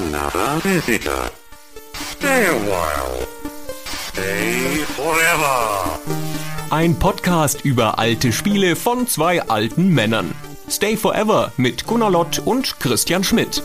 another visitor. Stay a while. Stay forever. Ein Podcast über alte Spiele von zwei alten Männern. Stay Forever mit Gunnar Lott und Christian Schmidt.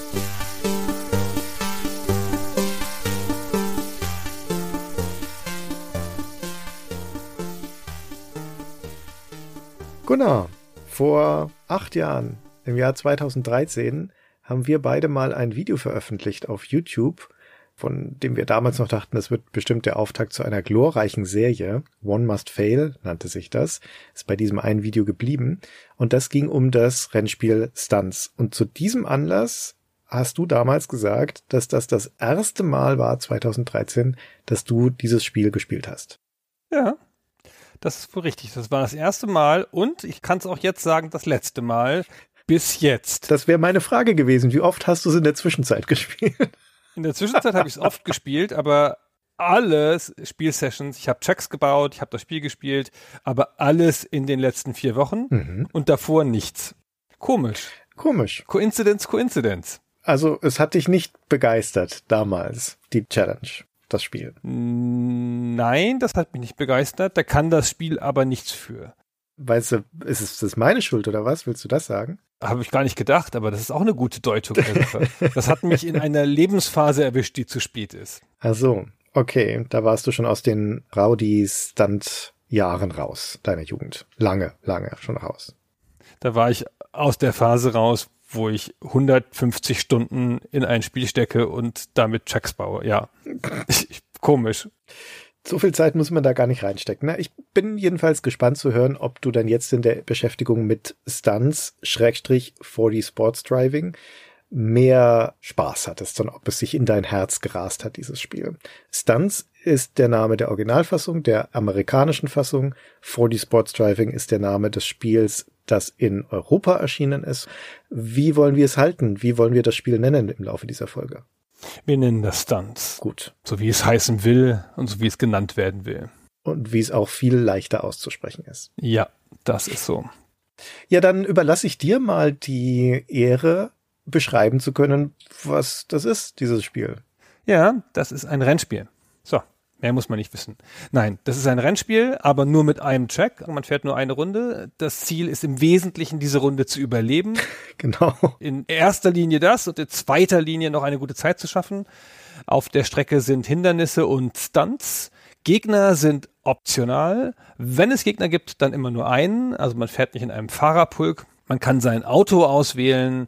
Gunnar, vor acht Jahren, im Jahr 2013, haben wir beide mal ein Video veröffentlicht auf YouTube, von dem wir damals noch dachten, das wird bestimmt der Auftakt zu einer glorreichen Serie. One Must Fail nannte sich das. Ist bei diesem einen Video geblieben. Und das ging um das Rennspiel Stunts. Und zu diesem Anlass hast du damals gesagt, dass das das erste Mal war, 2013, dass du dieses Spiel gespielt hast. Ja, das ist wohl richtig. Das war das erste Mal und ich kann es auch jetzt sagen, das letzte Mal bis jetzt. Das wäre meine Frage gewesen. Wie oft hast du es in der Zwischenzeit gespielt? In der Zwischenzeit habe ich es oft gespielt, aber alles Spielsessions, ich habe Checks gebaut, ich habe das Spiel gespielt, aber alles in den letzten vier Wochen Mhm. und davor nichts. Komisch. Komisch. Coincidence, Coincidence. Also es hat dich nicht begeistert damals, die Challenge, das Spiel. Nein, das hat mich nicht begeistert. Da kann das Spiel aber nichts für. Weißt du, ist es das meine Schuld oder was? Willst du das sagen? Habe ich gar nicht gedaagt, aber das ist auch eine gute Deutung der Sache. Das hat mich in einer Lebensphase erwischt, die zu spät ist. Ach so, okay, da warst du schon aus den Rowdy-Stunt-Jahren raus, deiner Jugend. Lange, lange schon raus. Da war ich aus der Phase raus, wo ich 150 Stunden in ein Spiel stecke und damit Checks baue. Ja, ich, komisch. So viel Zeit muss man da gar nicht reinstecken. Ne? Ich bin jedenfalls gespannt zu hören, ob du dann jetzt in der Beschäftigung mit Stunts, Schrägstrich 4D Sports Driving, mehr Spaß hattest und ob es sich in dein Herz gerast hat, dieses Spiel. Stunts ist der Name der Originalfassung, der amerikanischen Fassung. 4D Sports Driving ist der Name des Spiels, das in Europa erschienen ist. Wie wollen wir es halten? Wie wollen wir das Spiel nennen im Laufe dieser Folge? Wir nennen das Stunts. Gut. So wie es heißen will und so wie es genannt werden will. Und wie es auch viel leichter auszusprechen ist. Ja, das ist so. Ja, dann überlasse ich dir mal die Ehre, beschreiben zu können, was das ist, dieses Spiel. Ja, das ist ein Rennspiel. So, mehr muss man nicht wissen. Nein, das ist ein Rennspiel, aber nur mit einem Track. Man fährt nur eine Runde. Das Ziel ist im Wesentlichen, diese Runde zu überleben. Genau. In erster Linie das und in zweiter Linie noch eine gute Zeit zu schaffen. Auf der Strecke sind Hindernisse und Stunts. Gegner sind optional. Wenn es Gegner gibt, dann immer nur einen. Also man fährt nicht in einem Fahrerpulk. Man kann sein Auto auswählen.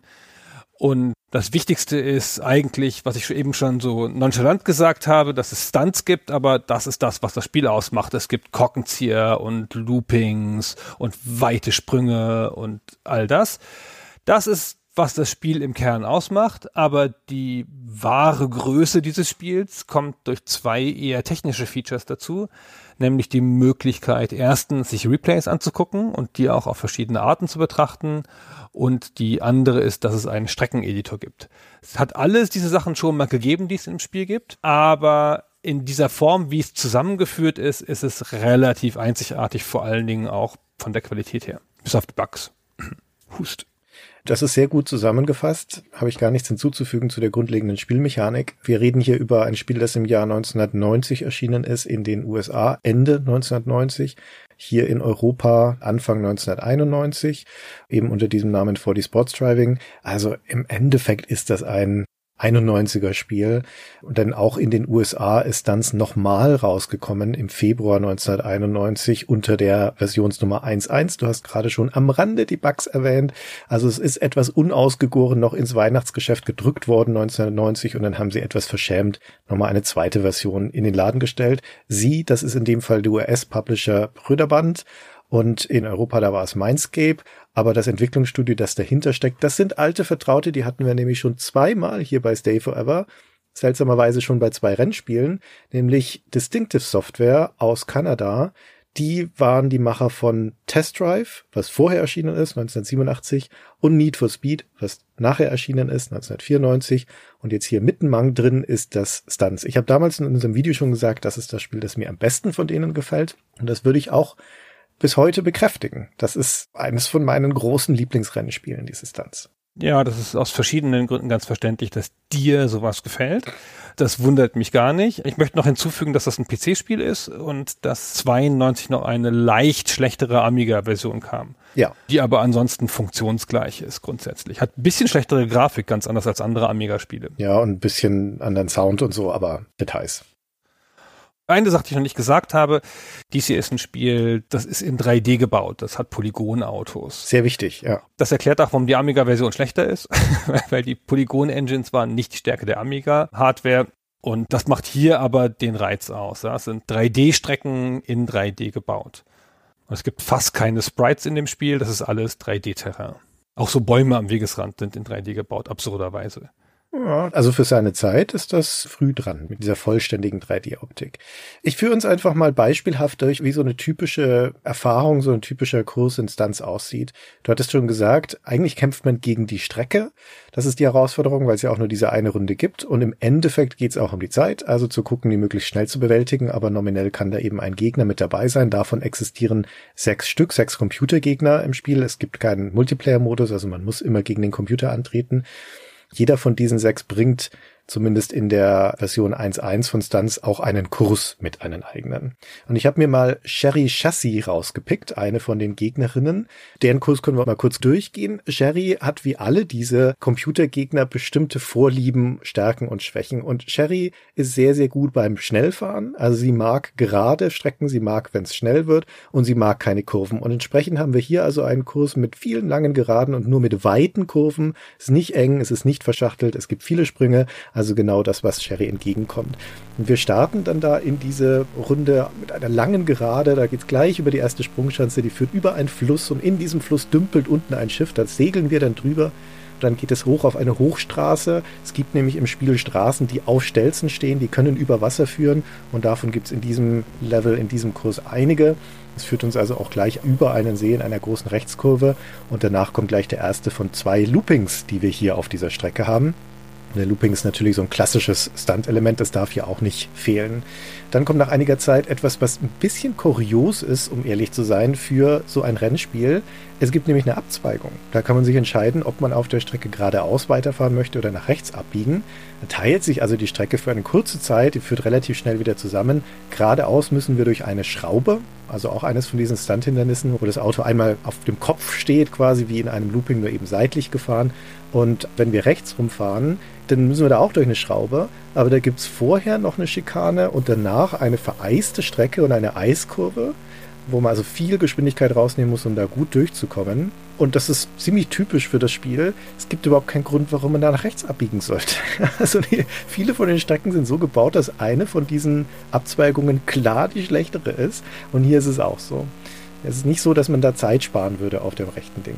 Und das Wichtigste ist eigentlich, was ich eben schon so nonchalant gesagt habe, dass es Stunts gibt, aber das ist das, was das Spiel ausmacht. Es gibt Korkenzieher und Loopings und weite Sprünge und all das. Das ist, was das Spiel im Kern ausmacht, aber die wahre Größe dieses Spiels kommt durch zwei eher technische Features dazu, nämlich die Möglichkeit, erstens sich Replays anzugucken und die auch auf verschiedene Arten zu betrachten und die andere ist, dass es einen Streckeneditor gibt. Es hat alles diese Sachen schon mal gegeben, die es im Spiel gibt, aber in dieser Form, wie es zusammengeführt ist, ist es relativ einzigartig, vor allen Dingen auch von der Qualität her. Bis auf die Bugs. Hust. Das ist sehr gut zusammengefasst. Habe ich gar nichts hinzuzufügen zu der grundlegenden Spielmechanik. Wir reden hier über ein Spiel, das im Jahr 1990 erschienen ist, in den USA Ende 1990, hier in Europa Anfang 1991, eben unter diesem Namen 4D Sports Driving. Also im Endeffekt ist das ein 91er Spiel. Und dann auch in den USA ist dann nochmal rausgekommen im Februar 1991 unter der Versionsnummer 1.1. Du hast gerade schon am Rande die Bugs erwähnt. Also es ist etwas unausgegoren noch ins Weihnachtsgeschäft gedrückt worden 1990 und dann haben sie etwas verschämt nochmal eine zweite Version in den Laden gestellt. Sie, das ist in dem Fall der US-Publisher Brüderband. Und in Europa, da war es Mindscape. Aber das Entwicklungsstudio, das dahinter steckt, das sind alte Vertraute, die hatten wir nämlich schon zweimal hier bei Stay Forever. Seltsamerweise schon bei zwei Rennspielen, nämlich Distinctive Software aus Kanada. Die waren die Macher von Test Drive, was vorher erschienen ist, 1987, und Need for Speed, was nachher erschienen ist, 1994. Und jetzt hier mittenmang drin ist das Stunts. Ich habe damals in unserem Video schon gesagt, das ist das Spiel, das mir am besten von denen gefällt. Und das würde ich auch bis heute bekräftigen. Das ist eines von meinen großen Lieblingsrennspielen, diese Stunts. Ja, das ist aus verschiedenen Gründen ganz verständlich, dass dir sowas gefällt. Das wundert mich gar nicht. Ich möchte noch hinzufügen, dass das ein PC-Spiel ist und dass 92 noch eine leicht schlechtere Amiga-Version kam. Ja. Die aber ansonsten funktionsgleich ist grundsätzlich. Hat ein bisschen schlechtere Grafik, ganz anders als andere Amiga-Spiele. Ja, und ein bisschen anderen Sound und so, aber Details. Eine Sache, die ich noch nicht gesagt habe, dies hier ist ein Spiel, das ist in 3D gebaut, das hat Polygonautos. Sehr wichtig, ja. Das erklärt auch, warum die Amiga-Version schlechter ist, weil die Polygon-Engines waren nicht die Stärke der Amiga-Hardware. Und das macht hier aber den Reiz aus. Ja. Es sind 3D-Strecken in 3D gebaut. Und es gibt fast keine Sprites in dem Spiel, das ist alles 3D-Terrain. Auch so Bäume am Wegesrand sind in 3D gebaut, absurderweise. Ja, also für seine Zeit ist das früh dran mit dieser vollständigen 3D-Optik. Ich führe uns einfach mal beispielhaft durch, wie so eine typische Erfahrung, so ein typischer Kursinstanz aussieht. Du hattest schon gesagt, eigentlich kämpft man gegen die Strecke. Das ist die Herausforderung, weil es ja auch nur diese eine Runde gibt. Und im Endeffekt geht es auch um die Zeit, also zu gucken, die möglichst schnell zu bewältigen. Aber nominell kann da eben ein Gegner mit dabei sein. Davon existieren sechs Stück, sechs Computergegner im Spiel. Es gibt keinen Multiplayer-Modus, also man muss immer gegen den Computer antreten. Jeder von diesen sechs bringt zumindest in der Version 1.1 von Stunts auch einen Kurs mit einen eigenen. Und ich habe mir mal Sherry Chassis rausgepickt, eine von den Gegnerinnen. Deren Kurs können wir mal kurz durchgehen. Sherry hat wie alle diese Computergegner bestimmte Vorlieben, Stärken und Schwächen. Und Sherry ist sehr, sehr gut beim Schnellfahren. Also sie mag gerade Strecken, sie mag, wenn es schnell wird und sie mag keine Kurven. Und entsprechend haben wir hier also einen Kurs mit vielen langen Geraden und nur mit weiten Kurven. Es ist nicht eng, es ist nicht verschachtelt, es gibt viele Sprünge. Also genau das, was Sherry entgegenkommt. Und wir starten dann da in diese Runde mit einer langen Gerade. Da geht's gleich über die erste Sprungschanze, die führt über einen Fluss und in diesem Fluss dümpelt unten ein Schiff. Da segeln wir dann drüber. Dann geht es hoch auf eine Hochstraße. Es gibt nämlich im Spiel Straßen, die auf Stelzen stehen, die können über Wasser führen. Und davon gibt es in diesem Level, in diesem Kurs einige. Es führt uns also auch gleich über einen See in einer großen Rechtskurve. Und danach kommt gleich der erste von zwei Loopings, die wir hier auf dieser Strecke haben. Der Looping ist natürlich so ein klassisches Stunt-Element, das darf hier auch nicht fehlen. Dann kommt nach einiger Zeit etwas, was ein bisschen kurios ist, um ehrlich zu sein, für so ein Rennspiel. Es gibt nämlich eine Abzweigung. Da kann man sich entscheiden, ob man auf der Strecke geradeaus weiterfahren möchte oder nach rechts abbiegen. Da teilt sich also die Strecke für eine kurze Zeit, die führt relativ schnell wieder zusammen. Geradeaus müssen wir durch eine Schraube, also auch eines von diesen Stunt-Hindernissen, wo das Auto einmal auf dem Kopf steht, quasi wie in einem Looping, nur eben seitlich gefahren. Und wenn wir rechts rumfahren, dann müssen wir da auch durch eine Schraube. Aber da gibt es vorher noch eine Schikane und danach eine vereiste Strecke und eine Eiskurve, wo man also viel Geschwindigkeit rausnehmen muss, um da gut durchzukommen. Und das ist ziemlich typisch für das Spiel. Es gibt überhaupt keinen Grund, warum man da nach rechts abbiegen sollte. Also die, viele von den Strecken sind so gebaut, dass eine von diesen Abzweigungen klar die schlechtere ist. Und hier ist es auch so. Es ist nicht so, dass man da Zeit sparen würde auf dem rechten Ding.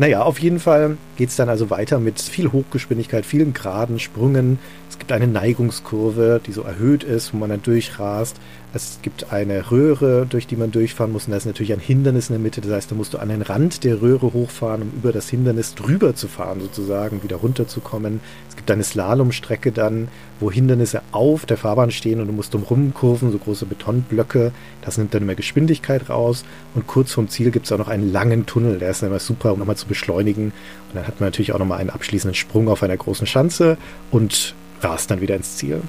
Naja, auf jeden Fall geht es dann also weiter mit viel Hochgeschwindigkeit, vielen geraden Sprüngen. Es gibt eine Neigungskurve, die so erhöht ist, wo man dann durchrast. Es gibt eine Röhre, durch die man durchfahren muss. Und da ist natürlich ein Hindernis in der Mitte. Das heißt, da musst du an den Rand der Röhre hochfahren, um über das Hindernis drüber zu fahren, sozusagen, wieder runterzukommen. Es gibt eine Slalomstrecke dann, wo Hindernisse auf der Fahrbahn stehen und du musst drumherum kurven, so große Betonblöcke. Das nimmt dann immer Geschwindigkeit raus. Und kurz vorm Ziel gibt es auch noch einen langen Tunnel. Der ist dann immer super, um nochmal zu beschleunigen. Und dann hat man natürlich auch nochmal einen abschließenden Sprung auf einer großen Schanze und rast dann wieder ins Ziel.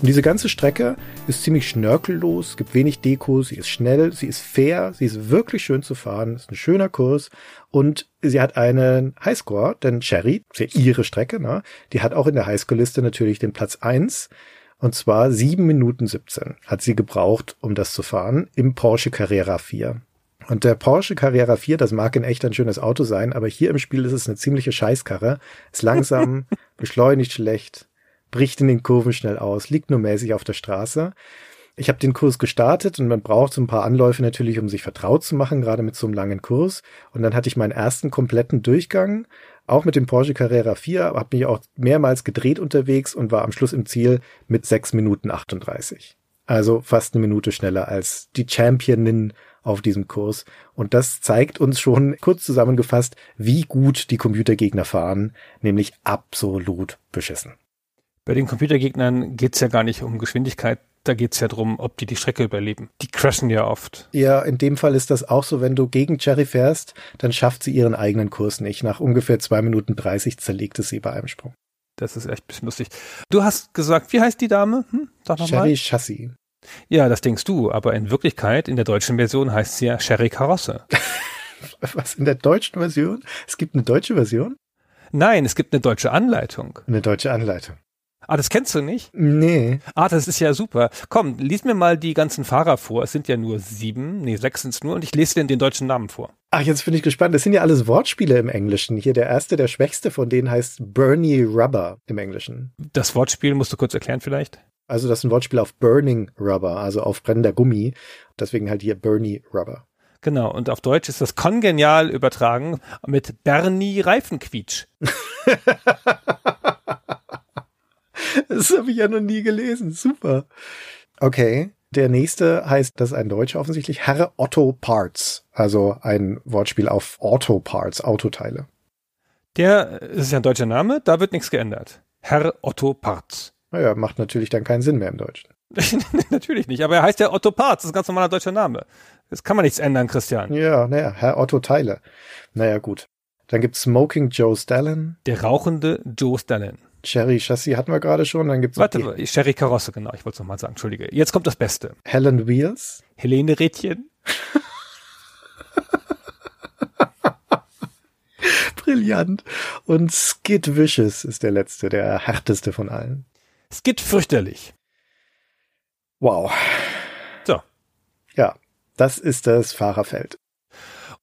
Und diese ganze Strecke ist ziemlich schnörkellos, gibt wenig Deko, sie ist schnell, sie ist fair, sie ist wirklich schön zu fahren, ist ein schöner Kurs und sie hat einen Highscore, denn Cherry, ist ja ihre Strecke, ne, die hat auch in der Highscore-Liste natürlich den Platz eins und zwar sieben Minuten 17 hat sie gebraucht, um das zu fahren im Porsche Carrera 4. Und der Porsche Carrera 4, das mag in echt ein schönes Auto sein, aber hier im Spiel ist es eine ziemliche Scheißkarre. Ist langsam, beschleunigt schlecht, bricht in den Kurven schnell aus, liegt nur mäßig auf der Straße. Ich habe den Kurs gestartet und man braucht so ein paar Anläufe natürlich, um sich vertraut zu machen, gerade mit so einem langen Kurs. Und dann hatte ich meinen ersten kompletten Durchgang, auch mit dem Porsche Carrera 4, habe mich auch mehrmals gedreht unterwegs und war am Schluss im Ziel mit 6 Minuten 38. Also fast eine Minute schneller als die Championin auf diesem Kurs. Und das zeigt uns schon kurz zusammengefasst, wie gut die Computergegner fahren, nämlich absolut beschissen. Bei den Computergegnern geht's ja gar nicht um Geschwindigkeit da geht's ja drum, ob die die Strecke überleben. Die crashen ja oft. Ja, in dem Fall ist das auch so, wenn du gegen Cherry fährst, dann schafft sie ihren eigenen Kurs nicht. Nach ungefähr zwei Minuten dreißig zerlegt es sie bei einem Sprung. Das ist echt ein bisschen lustig. Du hast gesagt, wie heißt die Dame? Hm? Sag noch Sherry mal. Chassis. Ja, das denkst du, aber in Wirklichkeit, in der deutschen Version heißt sie ja Sherry Karosse. Was, in der deutschen Version? Es gibt eine deutsche Version? Nein, es gibt eine deutsche Anleitung. Eine deutsche Anleitung. Ah, das kennst du nicht? Nee. Ah, das ist ja super. Komm, lies mir mal die ganzen Fahrer vor. Es sind ja nur sieben, nee, sechs sind es nur und ich lese dir den deutschen Namen vor. Ach, jetzt bin ich gespannt. Das sind ja alles Wortspiele im Englischen. Hier der erste, der schwächste von denen heißt Bernie Rubber im Englischen. Das Wortspiel musst du kurz erklären vielleicht? Also das ist ein Wortspiel auf Burning Rubber, also auf brennender Gummi. Deswegen halt hier Bernie Rubber. Genau, und auf Deutsch ist das kongenial übertragen mit Bernie Reifenquietsch. Das habe ich ja noch nie gelesen. Super. Okay. Der nächste heißt, das ist ein Deutscher offensichtlich, Herr Otto Parts. Also ein Wortspiel auf Auto Parts, Autoteile. Der ist ja ein deutscher Name, da wird nichts geändert. Herr Otto Parts. Naja, macht natürlich dann keinen Sinn mehr im Deutschen. natürlich nicht, aber er heißt ja Otto Parts, das ist ein ganz normaler deutscher Name. Das kann man nichts ändern, Christian. Ja, naja, Herr Otto Teile. Naja, gut. Dann gibt's Smoking Joe Stalin. Der rauchende Joe Stalin. Cherry Chassis hatten wir gerade schon. Dann gibt's Warte, die Cherry Karosse, genau. Ich wollte es nochmal sagen. Entschuldige. Jetzt kommt das Beste. Helen Wheels. Helene Rädchen. Brillant. Und Skid Vicious ist der letzte, der härteste von allen. Skid fürchterlich. Wow. So. Ja, das ist das Fahrerfeld.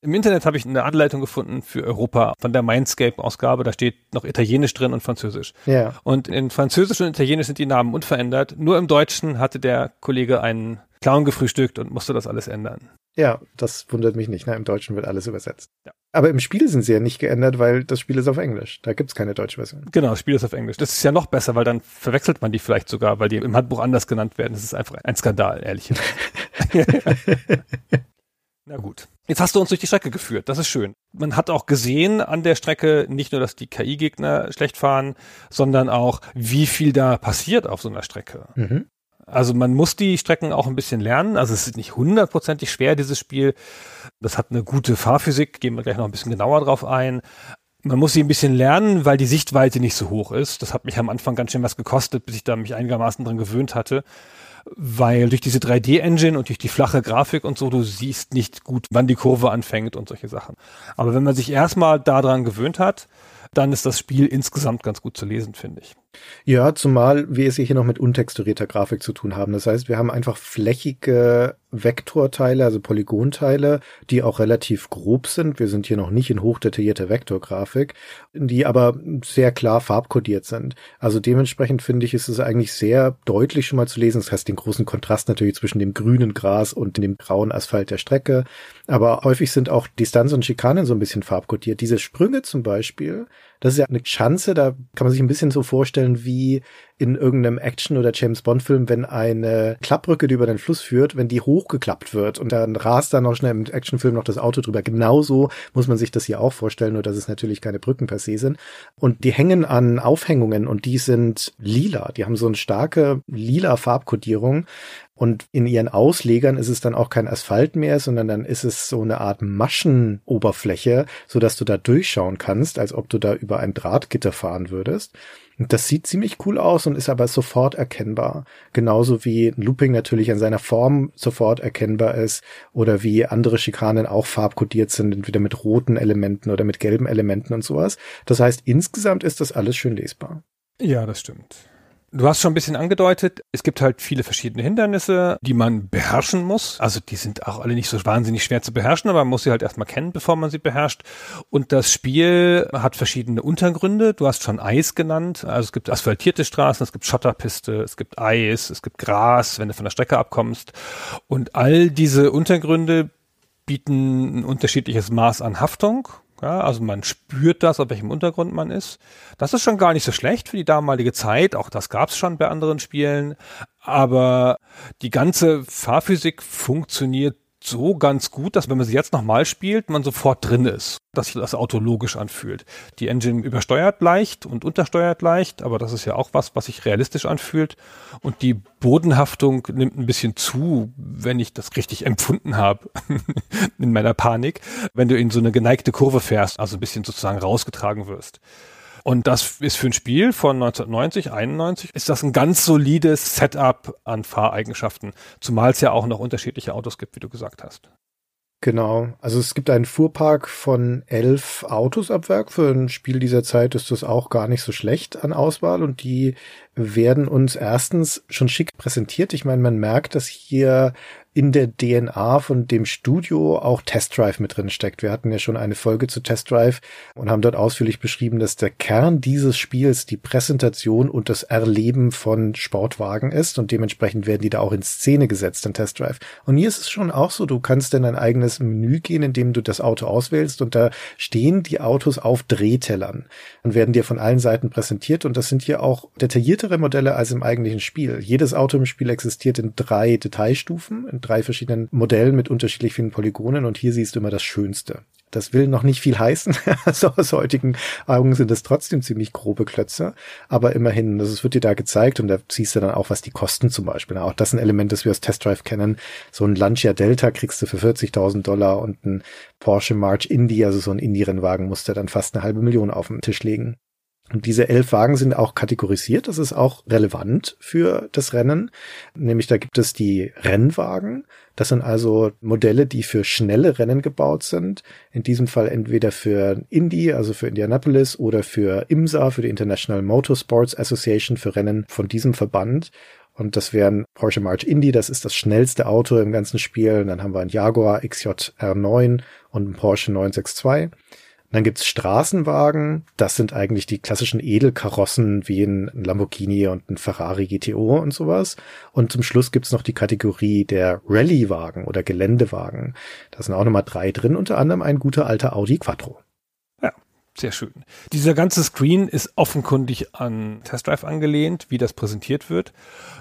Im Internet habe ich eine Anleitung gefunden für Europa von der Mindscape-Ausgabe. Da steht noch Italienisch drin und Französisch. Ja. Und in Französisch und Italienisch sind die Namen unverändert. Nur im Deutschen hatte der Kollege einen Clown gefrühstückt und musste das alles ändern. Ja, das wundert mich nicht. Na, Im Deutschen wird alles übersetzt. Ja. Aber im Spiel sind sie ja nicht geändert, weil das Spiel ist auf Englisch. Da gibt's keine deutsche Version. Genau, das Spiel ist auf Englisch. Das ist ja noch besser, weil dann verwechselt man die vielleicht sogar, weil die im Handbuch anders genannt werden. Das ist einfach ein Skandal, ehrlich. Na gut. Jetzt hast du uns durch die Strecke geführt. Das ist schön. Man hat auch gesehen an der Strecke nicht nur, dass die KI-Gegner schlecht fahren, sondern auch, wie viel da passiert auf so einer Strecke. Mhm. Also man muss die Strecken auch ein bisschen lernen. Also es ist nicht hundertprozentig schwer, dieses Spiel. Das hat eine gute Fahrphysik, gehen wir gleich noch ein bisschen genauer drauf ein. Man muss sie ein bisschen lernen, weil die Sichtweite nicht so hoch ist. Das hat mich am Anfang ganz schön was gekostet, bis ich da mich einigermaßen dran gewöhnt hatte weil durch diese 3D-Engine und durch die flache Grafik und so, du siehst nicht gut, wann die Kurve anfängt und solche Sachen. Aber wenn man sich erstmal daran gewöhnt hat, dann ist das Spiel insgesamt ganz gut zu lesen, finde ich. Ja, zumal wir es hier noch mit untexturierter Grafik zu tun haben. Das heißt, wir haben einfach flächige Vektorteile, also Polygonteile, die auch relativ grob sind. Wir sind hier noch nicht in hochdetaillierter Vektorgrafik, die aber sehr klar farbkodiert sind. Also dementsprechend finde ich, ist es eigentlich sehr deutlich schon mal zu lesen. Das heißt, den großen Kontrast natürlich zwischen dem grünen Gras und dem grauen Asphalt der Strecke. Aber häufig sind auch Distanz und Schikanen so ein bisschen farbkodiert. Diese Sprünge zum Beispiel, das ist ja eine Schanze, da kann man sich ein bisschen so vorstellen wie in irgendeinem Action- oder James-Bond-Film, wenn eine Klappbrücke, die über den Fluss führt, wenn die hochgeklappt wird und dann rast da noch schnell im Actionfilm noch das Auto drüber. Genauso muss man sich das hier auch vorstellen, nur dass es natürlich keine Brücken per se sind. Und die hängen an Aufhängungen und die sind lila. Die haben so eine starke lila Farbkodierung. Und in ihren Auslegern ist es dann auch kein Asphalt mehr, sondern dann ist es so eine Art Maschenoberfläche, so dass du da durchschauen kannst, als ob du da über ein Drahtgitter fahren würdest. Und das sieht ziemlich cool aus und ist aber sofort erkennbar. Genauso wie Looping natürlich in seiner Form sofort erkennbar ist oder wie andere Schikanen auch farbkodiert sind, entweder mit roten Elementen oder mit gelben Elementen und sowas. Das heißt, insgesamt ist das alles schön lesbar. Ja, das stimmt. Du hast schon ein bisschen angedeutet, es gibt halt viele verschiedene Hindernisse, die man beherrschen muss. Also die sind auch alle nicht so wahnsinnig schwer zu beherrschen, aber man muss sie halt erstmal kennen, bevor man sie beherrscht. Und das Spiel hat verschiedene Untergründe. Du hast schon Eis genannt. Also es gibt asphaltierte Straßen, es gibt Schotterpiste, es gibt Eis, es gibt Gras, wenn du von der Strecke abkommst. Und all diese Untergründe bieten ein unterschiedliches Maß an Haftung ja, also man spürt das, auf welchem Untergrund man ist. Das ist schon gar nicht so schlecht für die damalige Zeit. Auch das gab es schon bei anderen Spielen. Aber die ganze Fahrphysik funktioniert so ganz gut, dass wenn man sie jetzt nochmal spielt, man sofort drin ist, dass sich das Auto logisch anfühlt. Die Engine übersteuert leicht und untersteuert leicht, aber das ist ja auch was, was sich realistisch anfühlt. Und die Bodenhaftung nimmt ein bisschen zu, wenn ich das richtig empfunden habe in meiner Panik, wenn du in so eine geneigte Kurve fährst, also ein bisschen sozusagen rausgetragen wirst. Und das ist für ein Spiel von 1990, 91, ist das ein ganz solides Setup an Fahreigenschaften. Zumal es ja auch noch unterschiedliche Autos gibt, wie du gesagt hast. Genau. Also es gibt einen Fuhrpark von elf Autos ab Werk. Für ein Spiel dieser Zeit ist das auch gar nicht so schlecht an Auswahl und die werden uns erstens schon schick präsentiert. Ich meine, man merkt, dass hier in der DNA von dem Studio auch Test Drive mit drin steckt. Wir hatten ja schon eine Folge zu Test Drive und haben dort ausführlich beschrieben, dass der Kern dieses Spiels die Präsentation und das Erleben von Sportwagen ist und dementsprechend werden die da auch in Szene gesetzt in Test Drive. Und hier ist es schon auch so, du kannst in ein eigenes Menü gehen, in dem du das Auto auswählst und da stehen die Autos auf Drehtellern und werden dir von allen Seiten präsentiert und das sind hier auch detailliertere Modelle als im eigentlichen Spiel. Jedes Auto im Spiel existiert in drei Detailstufen, in drei verschiedenen Modellen mit unterschiedlich vielen Polygonen und hier siehst du immer das Schönste. Das will noch nicht viel heißen. Also aus heutigen Augen sind es trotzdem ziemlich grobe Klötze. Aber immerhin, das wird dir da gezeigt und da siehst du dann auch, was die kosten zum Beispiel. Auch das ist ein Element, das wir aus Test Drive kennen. So ein Lancia Delta kriegst du für 40.000 Dollar und ein Porsche March Indy, also so ein Indie-Rennwagen, musst du dann fast eine halbe Million auf den Tisch legen. Und diese elf Wagen sind auch kategorisiert. Das ist auch relevant für das Rennen. Nämlich da gibt es die Rennwagen. Das sind also Modelle, die für schnelle Rennen gebaut sind. In diesem Fall entweder für Indy, also für Indianapolis, oder für IMSA, für die International Motorsports Association, für Rennen von diesem Verband. Und das wären Porsche March Indy, das ist das schnellste Auto im ganzen Spiel. Und dann haben wir ein Jaguar XJ R9 und ein Porsche 962 dann gibt's Straßenwagen. Das sind eigentlich die klassischen Edelkarossen wie ein Lamborghini und ein Ferrari GTO und sowas. Und zum Schluss gibt's noch die Kategorie der Rallye-Wagen oder Geländewagen. Da sind auch nochmal drei drin, unter anderem ein guter alter Audi Quattro. Ja, sehr schön. Dieser ganze Screen ist offenkundig an Test Drive angelehnt, wie das präsentiert wird.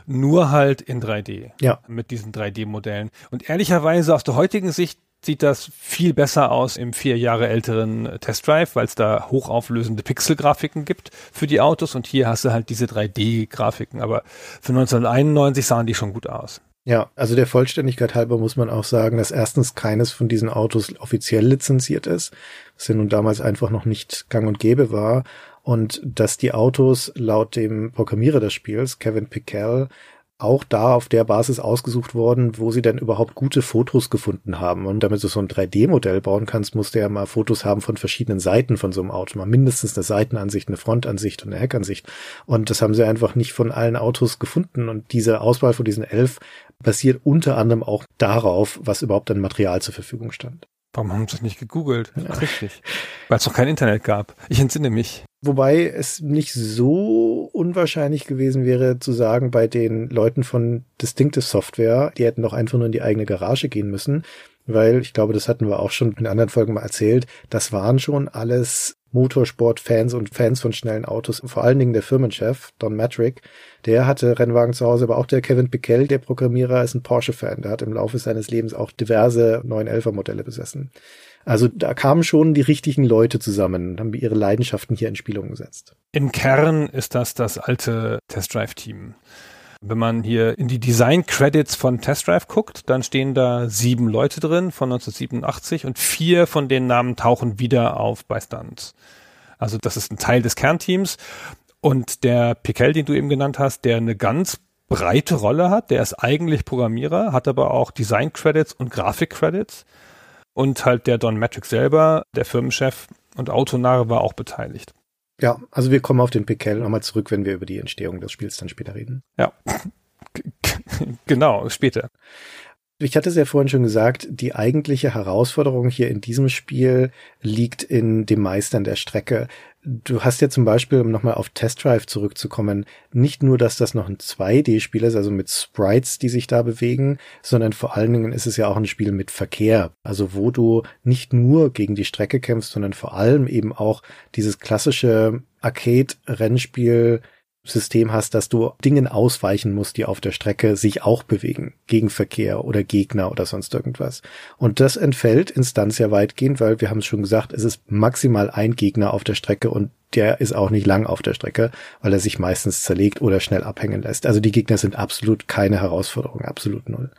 Nur halt in 3D. Ja. Mit diesen 3D-Modellen. Und ehrlicherweise aus der heutigen Sicht sieht das viel besser aus im vier Jahre älteren Test Drive, weil es da hochauflösende Pixelgrafiken gibt für die Autos und hier hast du halt diese 3D-Grafiken. Aber für 1991 sahen die schon gut aus. Ja, also der Vollständigkeit halber muss man auch sagen, dass erstens keines von diesen Autos offiziell lizenziert ist, was ja nun damals einfach noch nicht gang und gäbe war und dass die Autos laut dem Programmierer des Spiels, Kevin Pickell, auch da auf der Basis ausgesucht worden, wo sie denn überhaupt gute Fotos gefunden haben. Und damit du so ein 3D-Modell bauen kannst, musst du ja mal Fotos haben von verschiedenen Seiten von so einem Auto. Mal mindestens eine Seitenansicht, eine Frontansicht und eine Heckansicht. Und das haben sie einfach nicht von allen Autos gefunden. Und diese Auswahl von diesen elf basiert unter anderem auch darauf, was überhaupt an Material zur Verfügung stand. Warum haben sie das nicht gegoogelt? Ja. Richtig. Weil es noch kein Internet gab. Ich entsinne mich. Wobei es nicht so unwahrscheinlich gewesen wäre zu sagen, bei den Leuten von Distinctive Software, die hätten doch einfach nur in die eigene Garage gehen müssen, weil ich glaube, das hatten wir auch schon in anderen Folgen mal erzählt, das waren schon alles Motorsport-Fans und Fans von schnellen Autos, vor allen Dingen der Firmenchef, Don Matrick, der hatte Rennwagen zu Hause, aber auch der Kevin Pickel, der Programmierer, ist ein Porsche-Fan. Der hat im Laufe seines Lebens auch diverse 911er Modelle besessen. Also da kamen schon die richtigen Leute zusammen und haben ihre Leidenschaften hier in Spiel umgesetzt. Im Kern ist das das alte Test Drive Team. Wenn man hier in die Design Credits von Test Drive guckt, dann stehen da sieben Leute drin von 1987 und vier von den Namen tauchen wieder auf bei Stunts. Also das ist ein Teil des Kernteams. Und der Piquel, den du eben genannt hast, der eine ganz breite Rolle hat, der ist eigentlich Programmierer, hat aber auch Design Credits und Grafik Credits und halt der Don Matrix selber, der Firmenchef und Autonare war auch beteiligt. Ja, also wir kommen auf den Pickel nochmal zurück, wenn wir über die Entstehung des Spiels dann später reden. Ja, genau, später. Ich hatte es ja vorhin schon gesagt, die eigentliche Herausforderung hier in diesem Spiel liegt in dem Meistern der Strecke. Du hast ja zum Beispiel, um nochmal auf Test Drive zurückzukommen, nicht nur, dass das noch ein 2D-Spiel ist, also mit Sprites, die sich da bewegen, sondern vor allen Dingen ist es ja auch ein Spiel mit Verkehr. Also wo du nicht nur gegen die Strecke kämpfst, sondern vor allem eben auch dieses klassische Arcade-Rennspiel System hast, dass du Dingen ausweichen musst, die auf der Strecke sich auch bewegen. Gegenverkehr oder Gegner oder sonst irgendwas. Und das entfällt Instanz ja weitgehend, weil wir haben es schon gesagt, es ist maximal ein Gegner auf der Strecke und der ist auch nicht lang auf der Strecke, weil er sich meistens zerlegt oder schnell abhängen lässt. Also die Gegner sind absolut keine Herausforderung, absolut null.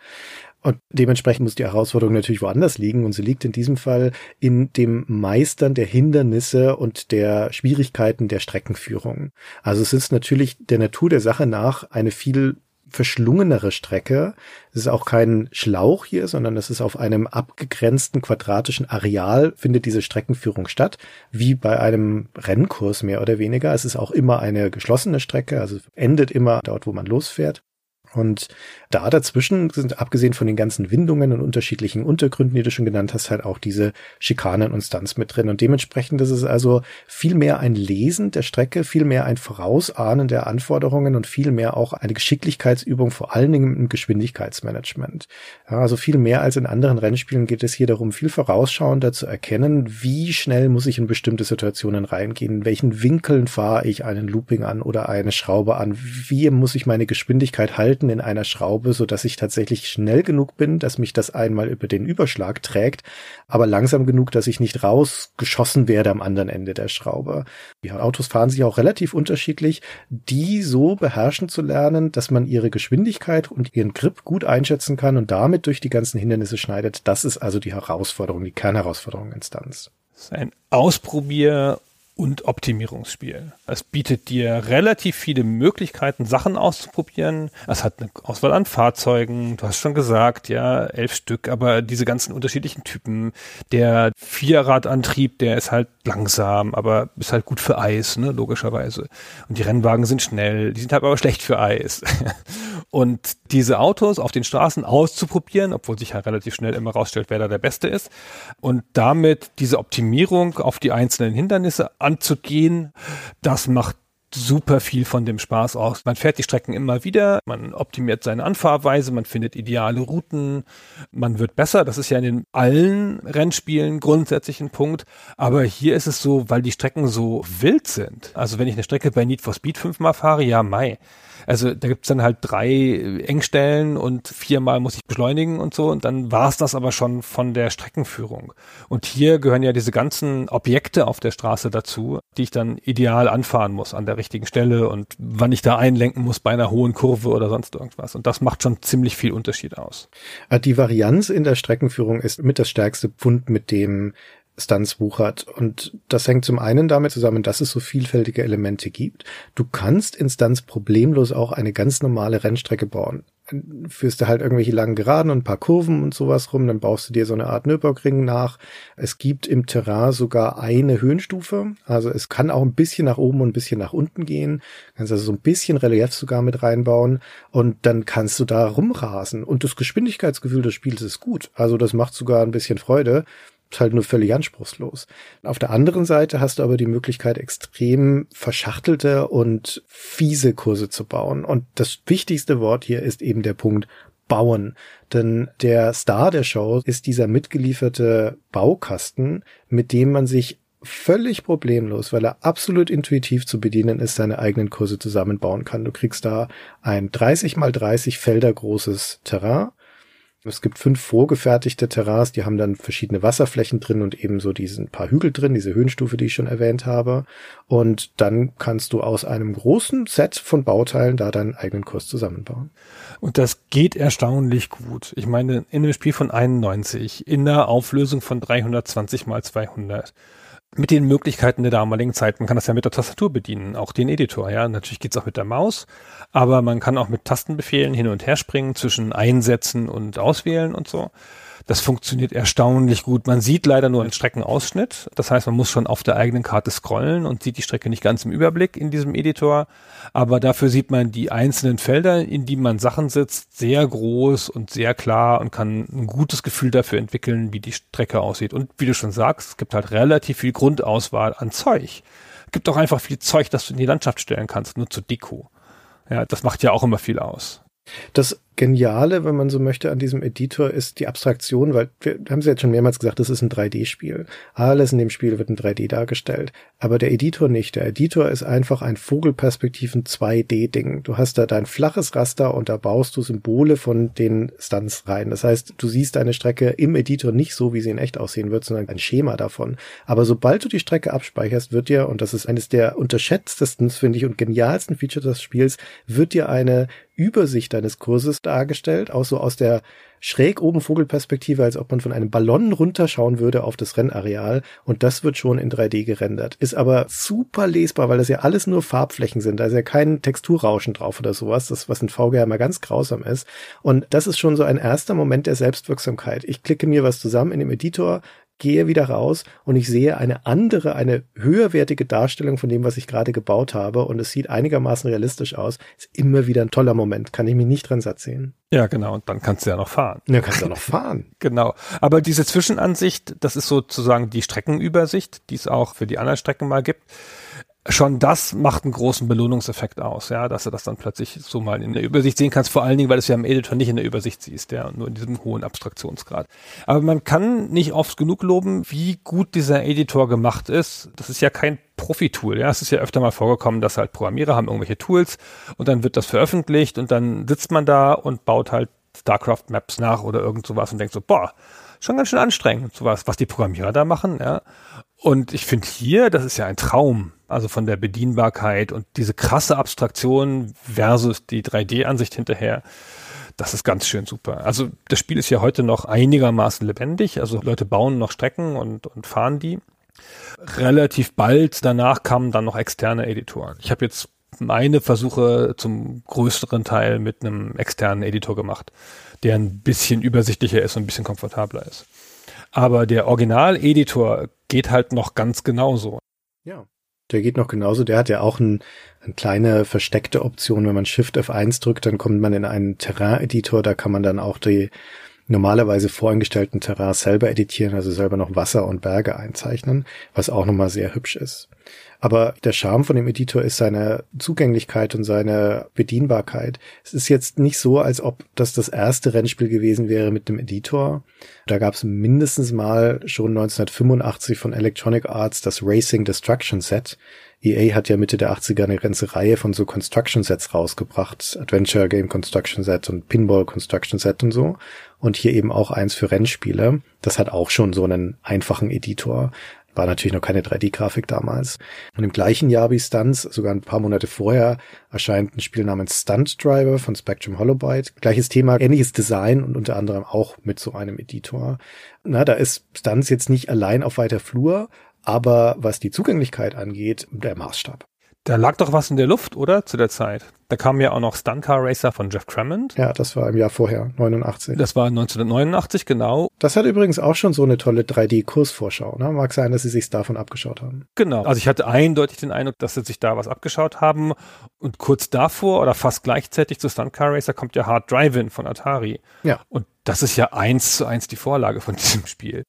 Und dementsprechend muss die Herausforderung natürlich woanders liegen und sie liegt in diesem Fall in dem Meistern der Hindernisse und der Schwierigkeiten der Streckenführung. Also es ist natürlich der Natur der Sache nach eine viel verschlungenere Strecke. Es ist auch kein Schlauch hier, sondern es ist auf einem abgegrenzten quadratischen Areal findet diese Streckenführung statt, wie bei einem Rennkurs mehr oder weniger. Es ist auch immer eine geschlossene Strecke, also endet immer dort, wo man losfährt. Und da dazwischen sind, abgesehen von den ganzen Windungen und unterschiedlichen Untergründen, die du schon genannt hast, halt auch diese Schikanen und Stunts mit drin. Und dementsprechend ist es also viel mehr ein Lesen der Strecke, viel mehr ein Vorausahnen der Anforderungen und viel mehr auch eine Geschicklichkeitsübung, vor allen Dingen im Geschwindigkeitsmanagement. Ja, also viel mehr als in anderen Rennspielen geht es hier darum, viel vorausschauender zu erkennen, wie schnell muss ich in bestimmte Situationen reingehen, in welchen Winkeln fahre ich einen Looping an oder eine Schraube an, wie muss ich meine Geschwindigkeit halten, halten in einer Schraube, so dass ich tatsächlich schnell genug bin, dass mich das einmal über den Überschlag trägt, aber langsam genug, dass ich nicht rausgeschossen werde am anderen Ende der Schraube. Die Autos fahren sich auch relativ unterschiedlich, die so beherrschen zu lernen, dass man ihre Geschwindigkeit und ihren Grip gut einschätzen kann und damit durch die ganzen Hindernisse schneidet. Das ist also die Herausforderung, die Kernherausforderung Instanz. Das ist ein Ausprobier- und Optimierungsspiel. Es bietet dir relativ viele Möglichkeiten, Sachen auszuprobieren. Es hat eine Auswahl an Fahrzeugen. Du hast schon gesagt, ja, elf Stück, aber diese ganzen unterschiedlichen Typen. Der Vierradantrieb, der ist halt langsam, aber ist halt gut für Eis, ne, logischerweise. Und die Rennwagen sind schnell, die sind halt aber schlecht für Eis. und diese Autos auf den Straßen auszuprobieren, obwohl sich halt relativ schnell immer rausstellt, wer da der Beste ist. Und damit diese Optimierung auf die einzelnen Hindernisse anzugehen, das macht super viel von dem Spaß aus. Man fährt die Strecken immer wieder, man optimiert seine Anfahrweise, man findet ideale Routen, man wird besser. Das ist ja in den allen Rennspielen grundsätzlich ein Punkt. Aber hier ist es so, weil die Strecken so wild sind. Also wenn ich eine Strecke bei Need for Speed fünfmal fahre, ja, mai also da gibt's dann halt drei Engstellen und viermal muss ich beschleunigen und so und dann war's das aber schon von der Streckenführung. Und hier gehören ja diese ganzen Objekte auf der Straße dazu, die ich dann ideal anfahren muss an der richtigen Stelle und wann ich da einlenken muss bei einer hohen Kurve oder sonst irgendwas. Und das macht schon ziemlich viel Unterschied aus. Äh, die Varianz in der Streckenführung ist mit das stärkste Pfund, mit dem Stunts wuchert. Und das hängt zum einen damit zusammen, dass es so vielfältige Elemente gibt. Du kannst in Stunts problemlos auch eine ganz normale Rennstrecke bauen. Führst du halt irgendwelche langen Geraden und ein paar Kurven und sowas rum, dann baust du dir so eine Art Nürburgring nach. Es gibt im Terrain sogar eine Höhenstufe. Also es kann auch ein bisschen nach oben und ein bisschen nach unten gehen. Du kannst also so ein bisschen Relief sogar mit reinbauen und dann kannst du da rumrasen. Und das Geschwindigkeitsgefühl des Spiels ist gut. Also das macht sogar ein bisschen Freude ist halt nur völlig anspruchslos. Auf der anderen Seite hast du aber die Möglichkeit, extrem verschachtelte und fiese Kurse zu bauen. Und das wichtigste Wort hier ist eben der Punkt bauen. Denn der Star der Show ist dieser mitgelieferte Baukasten, mit dem man sich völlig problemlos, weil er absolut intuitiv zu bedienen ist, seine eigenen Kurse zusammenbauen kann. Du kriegst da ein 30 mal 30 Felder großes Terrain es gibt fünf vorgefertigte Terrains, die haben dann verschiedene Wasserflächen drin und ebenso diesen paar Hügel drin, diese Höhenstufe, die ich schon erwähnt habe. Und dann kannst du aus einem großen Set von Bauteilen da deinen eigenen Kurs zusammenbauen. Und das geht erstaunlich gut. Ich meine, in einem Spiel von 91, in einer Auflösung von 320 mal 200, mit den Möglichkeiten der damaligen Zeit. Man kann das ja mit der Tastatur bedienen, auch den Editor, ja. Natürlich geht's auch mit der Maus, aber man kann auch mit Tastenbefehlen hin und her springen zwischen Einsetzen und Auswählen und so. Das funktioniert erstaunlich gut. Man sieht leider nur einen Streckenausschnitt. Das heißt, man muss schon auf der eigenen Karte scrollen und sieht die Strecke nicht ganz im Überblick in diesem Editor. Aber dafür sieht man die einzelnen Felder, in die man Sachen sitzt, sehr groß und sehr klar und kann ein gutes Gefühl dafür entwickeln, wie die Strecke aussieht. Und wie du schon sagst, es gibt halt relativ viel Grundauswahl an Zeug. Es gibt auch einfach viel Zeug, das du in die Landschaft stellen kannst, nur zur Deko. Ja, das macht ja auch immer viel aus. Das Geniale, wenn man so möchte, an diesem Editor ist die Abstraktion, weil wir haben es jetzt schon mehrmals gesagt, das ist ein 3D-Spiel. Alles in dem Spiel wird in 3D dargestellt. Aber der Editor nicht. Der Editor ist einfach ein Vogelperspektiven 2D-Ding. Du hast da dein flaches Raster und da baust du Symbole von den Stunts rein. Das heißt, du siehst eine Strecke im Editor nicht so, wie sie in echt aussehen wird, sondern ein Schema davon. Aber sobald du die Strecke abspeicherst, wird dir, und das ist eines der unterschätztesten, finde ich, und genialsten Features des Spiels, wird dir eine Übersicht deines Kurses dargestellt, auch so aus der schräg oben Vogelperspektive, als ob man von einem Ballon runterschauen würde auf das Rennareal und das wird schon in 3D gerendert. Ist aber super lesbar, weil das ja alles nur Farbflächen sind. Da ist ja kein Texturrauschen drauf oder sowas, das was in VGA immer ganz grausam ist. Und das ist schon so ein erster Moment der Selbstwirksamkeit. Ich klicke mir was zusammen in dem Editor, gehe wieder raus und ich sehe eine andere, eine höherwertige Darstellung von dem, was ich gerade gebaut habe und es sieht einigermaßen realistisch aus. Ist immer wieder ein toller Moment, kann ich mich nicht dran satt sehen. Ja, genau, und dann kannst du ja noch fahren. Ja, kannst du ja noch fahren. genau. Aber diese Zwischenansicht, das ist sozusagen die Streckenübersicht, die es auch für die anderen Strecken mal gibt schon das macht einen großen Belohnungseffekt aus, ja, dass du das dann plötzlich so mal in der Übersicht sehen kannst, vor allen Dingen, weil du es ja im Editor nicht in der Übersicht siehst, ja, nur in diesem hohen Abstraktionsgrad. Aber man kann nicht oft genug loben, wie gut dieser Editor gemacht ist. Das ist ja kein Profi-Tool, ja. Es ist ja öfter mal vorgekommen, dass halt Programmierer haben irgendwelche Tools und dann wird das veröffentlicht und dann sitzt man da und baut halt StarCraft Maps nach oder irgend sowas und denkt so, boah, schon ganz schön anstrengend, sowas, was die Programmierer da machen, ja. Und ich finde hier, das ist ja ein Traum, also von der Bedienbarkeit und diese krasse Abstraktion versus die 3D-Ansicht hinterher. Das ist ganz schön super. Also das Spiel ist ja heute noch einigermaßen lebendig. Also Leute bauen noch Strecken und, und fahren die. Relativ bald danach kamen dann noch externe Editoren. Ich habe jetzt meine Versuche zum größeren Teil mit einem externen Editor gemacht, der ein bisschen übersichtlicher ist und ein bisschen komfortabler ist. Aber der Original-Editor geht halt noch ganz genauso. Ja. Der geht noch genauso. Der hat ja auch ein, eine kleine versteckte Option. Wenn man Shift F1 drückt, dann kommt man in einen Terrain-Editor. Da kann man dann auch die normalerweise voreingestellten Terrain selber editieren, also selber noch Wasser und Berge einzeichnen, was auch nochmal sehr hübsch ist. Aber der Charme von dem Editor ist seine Zugänglichkeit und seine Bedienbarkeit. Es ist jetzt nicht so, als ob das das erste Rennspiel gewesen wäre mit dem Editor. Da gab es mindestens mal schon 1985 von Electronic Arts das Racing Destruction Set. EA hat ja Mitte der 80er eine ganze Reihe von so Construction Sets rausgebracht. Adventure Game Construction Set und Pinball Construction Set und so. Und hier eben auch eins für Rennspiele. Das hat auch schon so einen einfachen Editor. War natürlich noch keine 3D-Grafik damals. Und im gleichen Jahr wie Stunts, sogar ein paar Monate vorher, erscheint ein Spiel namens Stunt Driver von Spectrum Holobyte. Gleiches Thema, ähnliches Design und unter anderem auch mit so einem Editor. Na, da ist Stunts jetzt nicht allein auf weiter Flur, aber was die Zugänglichkeit angeht, der Maßstab. Da lag doch was in der Luft, oder? Zu der Zeit. Da kam ja auch noch Stunt Car Racer von Jeff Crammond. Ja, das war im Jahr vorher, 89. Das war 1989, genau. Das hat übrigens auch schon so eine tolle 3D-Kursvorschau. Ne? Mag sein, dass sie sich davon abgeschaut haben. Genau. Also ich hatte eindeutig den Eindruck, dass sie sich da was abgeschaut haben. Und kurz davor oder fast gleichzeitig zu Stunt Car Racer kommt ja Hard Drive-In von Atari. Ja. Und das ist ja eins zu eins die Vorlage von diesem Spiel.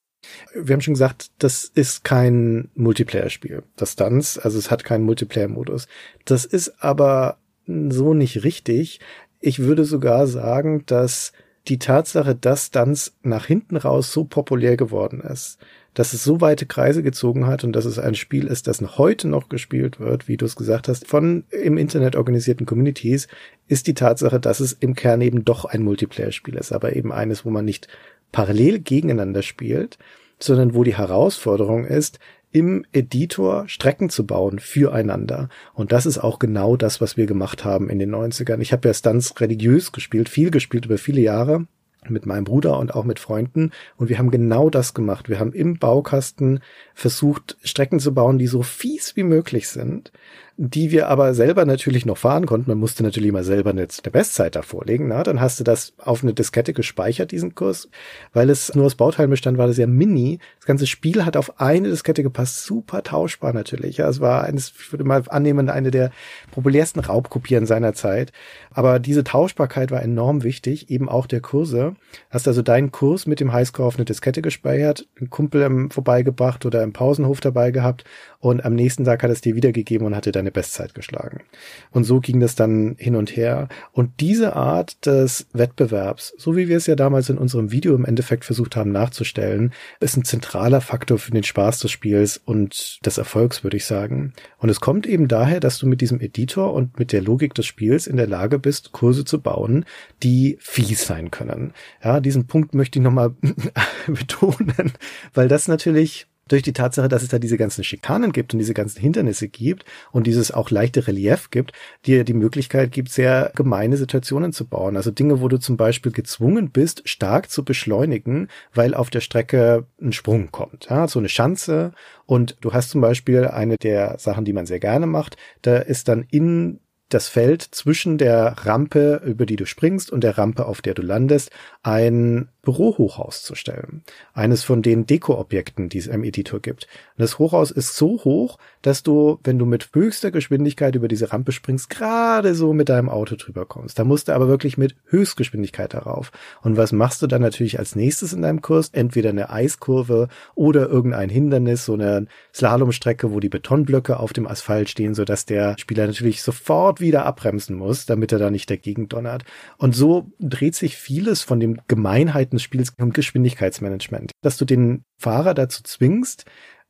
Wir haben schon gesagt, das ist kein Multiplayer-Spiel. Das Stunts, also es hat keinen Multiplayer-Modus. Das ist aber so nicht richtig. Ich würde sogar sagen, dass die Tatsache, dass Stunts nach hinten raus so populär geworden ist, dass es so weite Kreise gezogen hat und dass es ein Spiel ist, das heute noch gespielt wird, wie du es gesagt hast, von im Internet organisierten Communities, ist die Tatsache, dass es im Kern eben doch ein Multiplayer-Spiel ist, aber eben eines, wo man nicht parallel gegeneinander spielt, sondern wo die Herausforderung ist, im Editor Strecken zu bauen füreinander. Und das ist auch genau das, was wir gemacht haben in den 90ern. Ich habe ja Stunts religiös gespielt, viel gespielt über viele Jahre mit meinem Bruder und auch mit Freunden. Und wir haben genau das gemacht. Wir haben im Baukasten versucht, Strecken zu bauen, die so fies wie möglich sind, die wir aber selber natürlich noch fahren konnten. Man musste natürlich immer selber eine, eine Bestzeit da vorlegen. Na? Dann hast du das auf eine Diskette gespeichert, diesen Kurs. Weil es nur aus Bauteilen bestand, war das ja mini. Das ganze Spiel hat auf eine Diskette gepasst. Super tauschbar natürlich. Ja, es war eines, ich würde mal annehmen, eine der populärsten Raubkopieren seiner Zeit. Aber diese Tauschbarkeit war enorm wichtig, eben auch der Kurse. Hast also deinen Kurs mit dem Highscore auf eine Diskette gespeichert, einen Kumpel vorbeigebracht oder im Pausenhof dabei gehabt und am nächsten Tag hat es dir wiedergegeben und hatte deine Bestzeit geschlagen. Und so ging das dann hin und her. Und diese Art des Wettbewerbs, so wie wir es ja damals in unserem Video im Endeffekt versucht haben nachzustellen, ist ein zentraler Faktor für den Spaß des Spiels und des Erfolgs, würde ich sagen. Und es kommt eben daher, dass du mit diesem Editor und mit der Logik des Spiels in der Lage bist, Kurse zu bauen, die fies sein können. Ja, diesen Punkt möchte ich nochmal betonen, weil das natürlich durch die Tatsache, dass es da diese ganzen Schikanen gibt und diese ganzen Hindernisse gibt und dieses auch leichte Relief gibt, dir die Möglichkeit gibt, sehr gemeine Situationen zu bauen. Also Dinge, wo du zum Beispiel gezwungen bist, stark zu beschleunigen, weil auf der Strecke ein Sprung kommt. Ja, so eine Schanze und du hast zum Beispiel eine der Sachen, die man sehr gerne macht, da ist dann in das Feld zwischen der Rampe, über die du springst, und der Rampe, auf der du landest, ein Bürohochhaus zu stellen. Eines von den Deko-Objekten, die es im Editor gibt. Und das Hochhaus ist so hoch, dass du, wenn du mit höchster Geschwindigkeit über diese Rampe springst, gerade so mit deinem Auto drüber kommst. Da musst du aber wirklich mit Höchstgeschwindigkeit darauf. Und was machst du dann natürlich als nächstes in deinem Kurs? Entweder eine Eiskurve oder irgendein Hindernis, so eine Slalomstrecke, wo die Betonblöcke auf dem Asphalt stehen, sodass der Spieler natürlich sofort wieder abbremsen muss, damit er da nicht dagegen donnert. Und so dreht sich vieles von dem Gemeinheiten des Spiels um Geschwindigkeitsmanagement. Dass du den Fahrer dazu zwingst,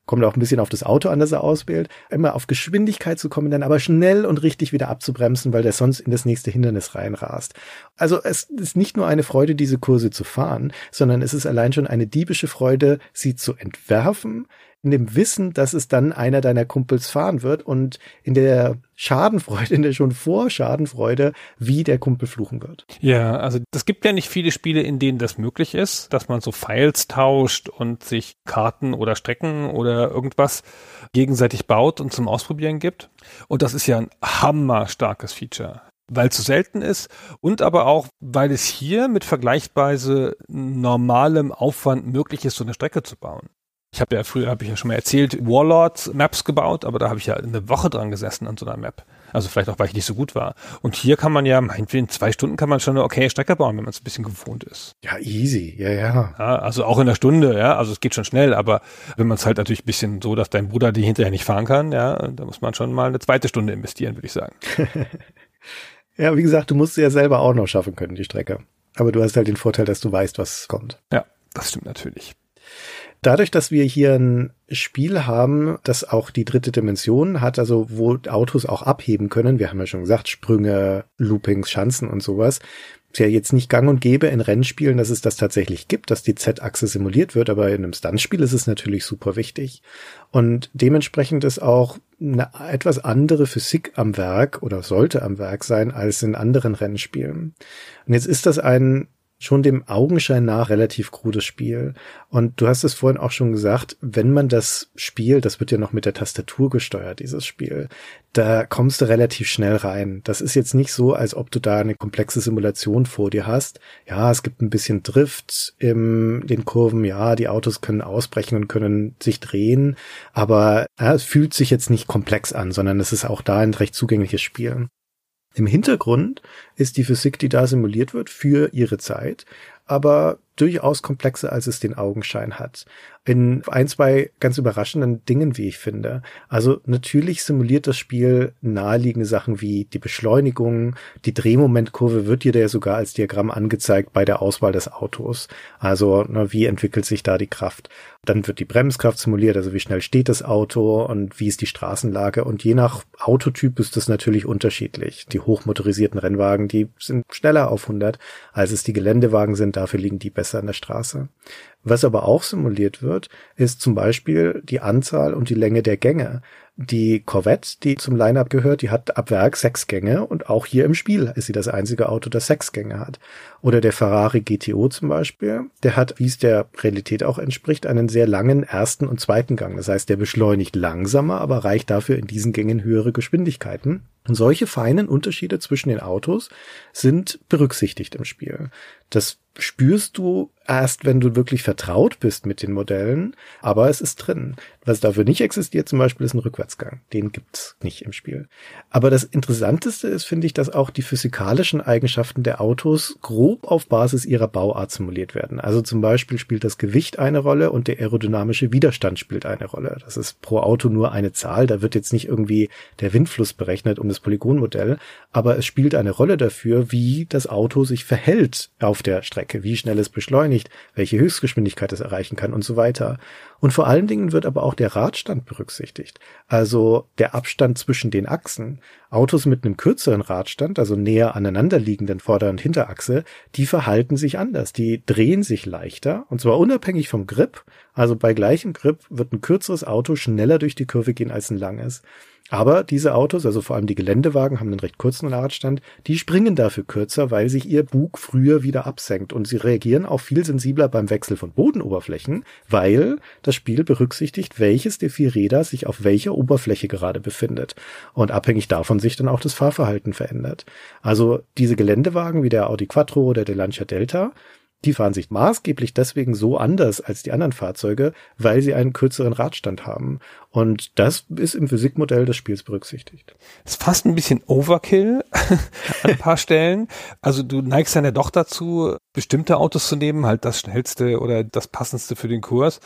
kommt auch ein bisschen auf das Auto an, das er auswählt, immer auf Geschwindigkeit zu kommen, dann aber schnell und richtig wieder abzubremsen, weil der sonst in das nächste Hindernis reinrast. Also es ist nicht nur eine Freude, diese Kurse zu fahren, sondern es ist allein schon eine diebische Freude, sie zu entwerfen, in dem Wissen, dass es dann einer deiner Kumpels fahren wird und in der Schadenfreude, in der schon vor Schadenfreude, wie der Kumpel fluchen wird. Ja, also es gibt ja nicht viele Spiele, in denen das möglich ist, dass man so Files tauscht und sich Karten oder Strecken oder irgendwas gegenseitig baut und zum Ausprobieren gibt. Und das ist ja ein hammerstarkes Feature weil es so selten ist und aber auch, weil es hier mit vergleichsweise normalem Aufwand möglich ist, so eine Strecke zu bauen. Ich habe ja früher, habe ich ja schon mal erzählt, Warlords Maps gebaut, aber da habe ich ja eine Woche dran gesessen an so einer Map. Also vielleicht auch, weil ich nicht so gut war. Und hier kann man ja, meinetwegen in zwei Stunden kann man schon eine okay Strecke bauen, wenn man es ein bisschen gewohnt ist. Ja, easy, ja, ja, ja. Also auch in einer Stunde, ja, also es geht schon schnell, aber wenn man es halt natürlich ein bisschen so, dass dein Bruder die hinterher nicht fahren kann, ja, da muss man schon mal eine zweite Stunde investieren, würde ich sagen. ja, wie gesagt, du musst sie ja selber auch noch schaffen können, die Strecke. Aber du hast halt den Vorteil, dass du weißt, was kommt. Ja, das stimmt natürlich. Dadurch, dass wir hier ein Spiel haben, das auch die dritte Dimension hat, also wo Autos auch abheben können, wir haben ja schon gesagt, Sprünge, Loopings, Schanzen und sowas, ist ja jetzt nicht gang und gäbe in Rennspielen, dass es das tatsächlich gibt, dass die Z-Achse simuliert wird, aber in einem Stuntspiel ist es natürlich super wichtig. Und dementsprechend ist auch eine etwas andere Physik am Werk oder sollte am Werk sein als in anderen Rennspielen. Und jetzt ist das ein schon dem Augenschein nach relativ krudes Spiel. Und du hast es vorhin auch schon gesagt, wenn man das spielt, das wird ja noch mit der Tastatur gesteuert, dieses Spiel, da kommst du relativ schnell rein. Das ist jetzt nicht so, als ob du da eine komplexe Simulation vor dir hast. Ja, es gibt ein bisschen Drift in den Kurven, ja, die Autos können ausbrechen und können sich drehen, aber ja, es fühlt sich jetzt nicht komplex an, sondern es ist auch da ein recht zugängliches Spiel. Im Hintergrund ist die Physik, die da simuliert wird, für ihre Zeit, aber durchaus komplexer, als es den Augenschein hat. In ein, zwei ganz überraschenden Dingen, wie ich finde. Also natürlich simuliert das Spiel naheliegende Sachen wie die Beschleunigung, die Drehmomentkurve wird dir ja sogar als Diagramm angezeigt bei der Auswahl des Autos. Also na, wie entwickelt sich da die Kraft? Dann wird die Bremskraft simuliert, also wie schnell steht das Auto und wie ist die Straßenlage. Und je nach Autotyp ist das natürlich unterschiedlich. Die hochmotorisierten Rennwagen, die sind schneller auf 100, als es die Geländewagen sind. Dafür liegen die besser an der Straße. Was aber auch simuliert wird, ist zum Beispiel die Anzahl und die Länge der Gänge. Die Corvette, die zum Line-Up gehört, die hat ab Werk sechs Gänge und auch hier im Spiel ist sie das einzige Auto, das sechs Gänge hat. Oder der Ferrari GTO zum Beispiel, der hat, wie es der Realität auch entspricht, einen sehr langen ersten und zweiten Gang. Das heißt, der beschleunigt langsamer, aber reicht dafür in diesen Gängen höhere Geschwindigkeiten. Und solche feinen Unterschiede zwischen den Autos sind berücksichtigt im Spiel. Das spürst du erst, wenn du wirklich vertraut bist mit den Modellen, aber es ist drin. Was dafür nicht existiert zum Beispiel ist ein Rückwärtsgang. Den gibt's nicht im Spiel. Aber das Interessanteste ist, finde ich, dass auch die physikalischen Eigenschaften der Autos grob auf Basis ihrer Bauart simuliert werden. Also zum Beispiel spielt das Gewicht eine Rolle und der aerodynamische Widerstand spielt eine Rolle. Das ist pro Auto nur eine Zahl. Da wird jetzt nicht irgendwie der Windfluss berechnet um das Polygonmodell, aber es spielt eine Rolle dafür, wie das Auto sich verhält auf der Strecke, wie schnell es beschleunigt, welche Höchstgeschwindigkeit es erreichen kann und so weiter. Und vor allen Dingen wird aber auch der Radstand berücksichtigt. Also der Abstand zwischen den Achsen. Autos mit einem kürzeren Radstand, also näher aneinanderliegenden Vorder- und Hinterachse, die verhalten sich anders. Die drehen sich leichter und zwar unabhängig vom Grip. Also bei gleichem Grip wird ein kürzeres Auto schneller durch die Kurve gehen als ein langes. Aber diese Autos, also vor allem die Geländewagen, haben einen recht kurzen Radstand. Die springen dafür kürzer, weil sich ihr Bug früher wieder absenkt. Und sie reagieren auch viel sensibler beim Wechsel von Bodenoberflächen, weil das Spiel berücksichtigt, welches der vier Räder sich auf welcher Oberfläche gerade befindet. Und abhängig davon sich dann auch das Fahrverhalten verändert. Also diese Geländewagen wie der Audi Quattro oder der Lancia Delta, die fahren sich maßgeblich deswegen so anders als die anderen Fahrzeuge, weil sie einen kürzeren Radstand haben. Und das ist im Physikmodell des Spiels berücksichtigt. Das ist fast ein bisschen Overkill an ein paar Stellen. Also du neigst dann ja doch dazu, bestimmte Autos zu nehmen, halt das schnellste oder das passendste für den Kurs.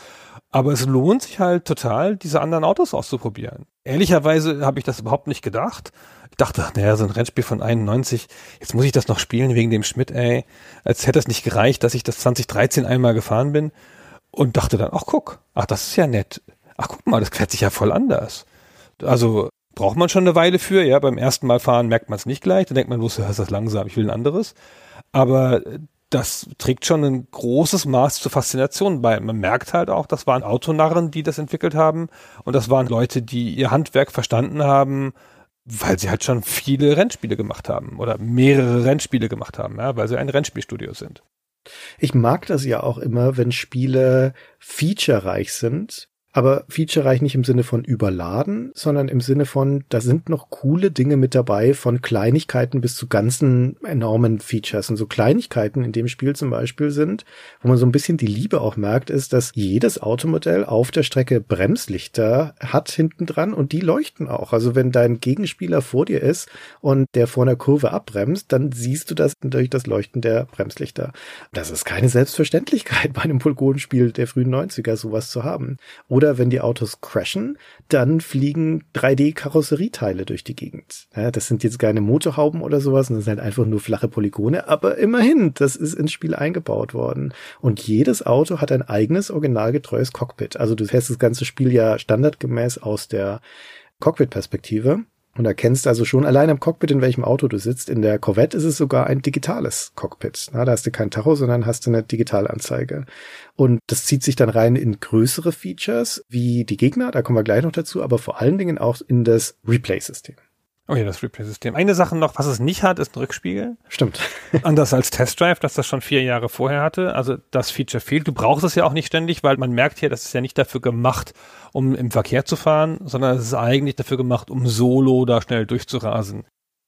Aber es lohnt sich halt total, diese anderen Autos auszuprobieren. Ehrlicherweise habe ich das überhaupt nicht gedacht. Ich dachte, naja, so ein Rennspiel von 91, jetzt muss ich das noch spielen wegen dem Schmidt, ey. Als hätte es nicht gereicht, dass ich das 2013 einmal gefahren bin. Und dachte dann, ach guck, ach das ist ja nett. Ach guck mal, das fährt sich ja voll anders. Also braucht man schon eine Weile für, ja, beim ersten Mal fahren merkt man es nicht gleich, dann denkt man, los, ist das langsam, ich will ein anderes. Aber das trägt schon ein großes Maß zur Faszination bei. Man merkt halt auch, das waren Autonarren, die das entwickelt haben und das waren Leute, die ihr Handwerk verstanden haben, weil sie halt schon viele Rennspiele gemacht haben oder mehrere Rennspiele gemacht haben, ja, weil sie ein Rennspielstudio sind. Ich mag das ja auch immer, wenn Spiele featurereich sind aber featurereich nicht im Sinne von überladen, sondern im Sinne von, da sind noch coole Dinge mit dabei, von Kleinigkeiten bis zu ganzen enormen Features. Und so Kleinigkeiten in dem Spiel zum Beispiel sind, wo man so ein bisschen die Liebe auch merkt, ist, dass jedes Automodell auf der Strecke Bremslichter hat hinten dran und die leuchten auch. Also wenn dein Gegenspieler vor dir ist und der vor einer Kurve abbremst, dann siehst du das durch das Leuchten der Bremslichter. Das ist keine Selbstverständlichkeit bei einem Polygonspiel der frühen 90er sowas zu haben. Oder oder wenn die Autos crashen, dann fliegen 3D-Karosserieteile durch die Gegend. Ja, das sind jetzt keine Motorhauben oder sowas, das sind halt einfach nur flache Polygone, aber immerhin, das ist ins Spiel eingebaut worden. Und jedes Auto hat ein eigenes, originalgetreues Cockpit. Also du fährst das ganze Spiel ja standardgemäß aus der Cockpit-Perspektive. Und erkennst also schon allein im Cockpit, in welchem Auto du sitzt. In der Corvette ist es sogar ein digitales Cockpit. Na, da hast du kein Tacho, sondern hast du eine Digitalanzeige. Und das zieht sich dann rein in größere Features, wie die Gegner, da kommen wir gleich noch dazu, aber vor allen Dingen auch in das Replay-System. Oh ja, das Replay-System. Eine Sache noch, was es nicht hat, ist ein Rückspiegel. Stimmt. Anders als Test Drive, das das schon vier Jahre vorher hatte. Also das Feature fehlt. Du brauchst es ja auch nicht ständig, weil man merkt hier, das ist ja nicht dafür gemacht, um im Verkehr zu fahren, sondern es ist eigentlich dafür gemacht, um solo da schnell durchzurasen.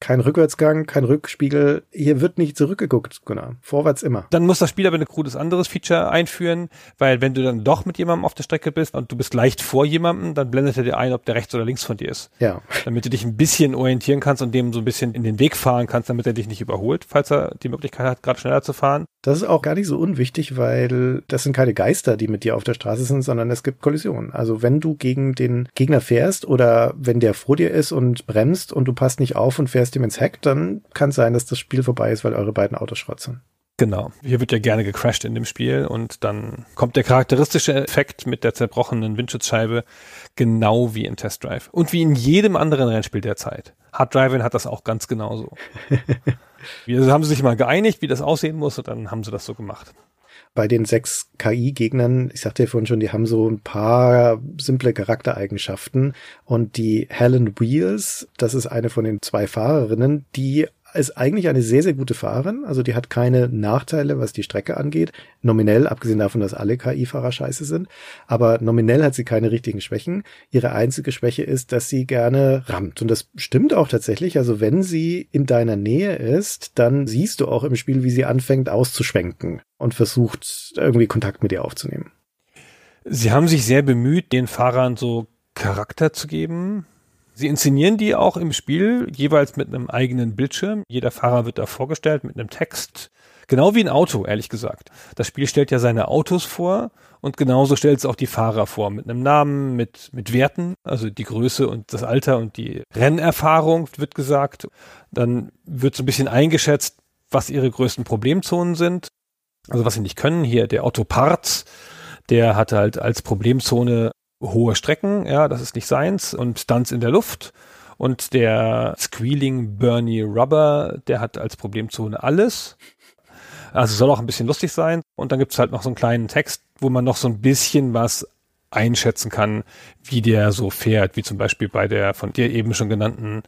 Kein Rückwärtsgang, kein Rückspiegel. Hier wird nicht zurückgeguckt, Gunnar. Vorwärts immer. Dann muss das Spiel aber ein cooles anderes Feature einführen, weil wenn du dann doch mit jemandem auf der Strecke bist und du bist leicht vor jemandem, dann blendet er dir ein, ob der rechts oder links von dir ist. Ja. Damit du dich ein bisschen orientieren kannst und dem so ein bisschen in den Weg fahren kannst, damit er dich nicht überholt, falls er die Möglichkeit hat, gerade schneller zu fahren. Das ist auch gar nicht so unwichtig, weil das sind keine Geister, die mit dir auf der Straße sind, sondern es gibt Kollisionen. Also wenn du gegen den Gegner fährst oder wenn der vor dir ist und bremst und du passt nicht auf und fährst ihm ins Heck, dann kann es sein, dass das Spiel vorbei ist, weil eure beiden Autos Schrott sind. Genau. Hier wird ja gerne gecrashed in dem Spiel und dann kommt der charakteristische Effekt mit der zerbrochenen Windschutzscheibe genau wie in Test Drive und wie in jedem anderen Rennspiel der Zeit. Hard Driving hat das auch ganz genauso. Wir haben sich mal geeinigt, wie das aussehen muss und dann haben sie das so gemacht. Bei den sechs KI-Gegnern, ich sagte ja vorhin schon, die haben so ein paar simple Charaktereigenschaften. Und die Helen Wheels, das ist eine von den zwei Fahrerinnen, die ist eigentlich eine sehr, sehr gute Fahrerin. Also die hat keine Nachteile, was die Strecke angeht. Nominell, abgesehen davon, dass alle KI-Fahrer scheiße sind. Aber nominell hat sie keine richtigen Schwächen. Ihre einzige Schwäche ist, dass sie gerne rammt. Und das stimmt auch tatsächlich. Also wenn sie in deiner Nähe ist, dann siehst du auch im Spiel, wie sie anfängt auszuschwenken und versucht, irgendwie Kontakt mit dir aufzunehmen. Sie haben sich sehr bemüht, den Fahrern so Charakter zu geben. Sie inszenieren die auch im Spiel jeweils mit einem eigenen Bildschirm. Jeder Fahrer wird da vorgestellt mit einem Text. Genau wie ein Auto, ehrlich gesagt. Das Spiel stellt ja seine Autos vor und genauso stellt es auch die Fahrer vor. Mit einem Namen, mit, mit Werten, also die Größe und das Alter und die Rennerfahrung wird gesagt. Dann wird so ein bisschen eingeschätzt, was ihre größten Problemzonen sind. Also was sie nicht können. Hier der Otto Parz, der hatte halt als Problemzone hohe Strecken, ja, das ist nicht seins und Stunts in der Luft. Und der Squealing Bernie Rubber, der hat als Problemzone alles. Also soll auch ein bisschen lustig sein. Und dann gibt's halt noch so einen kleinen Text, wo man noch so ein bisschen was einschätzen kann, wie der so fährt, wie zum Beispiel bei der von dir eben schon genannten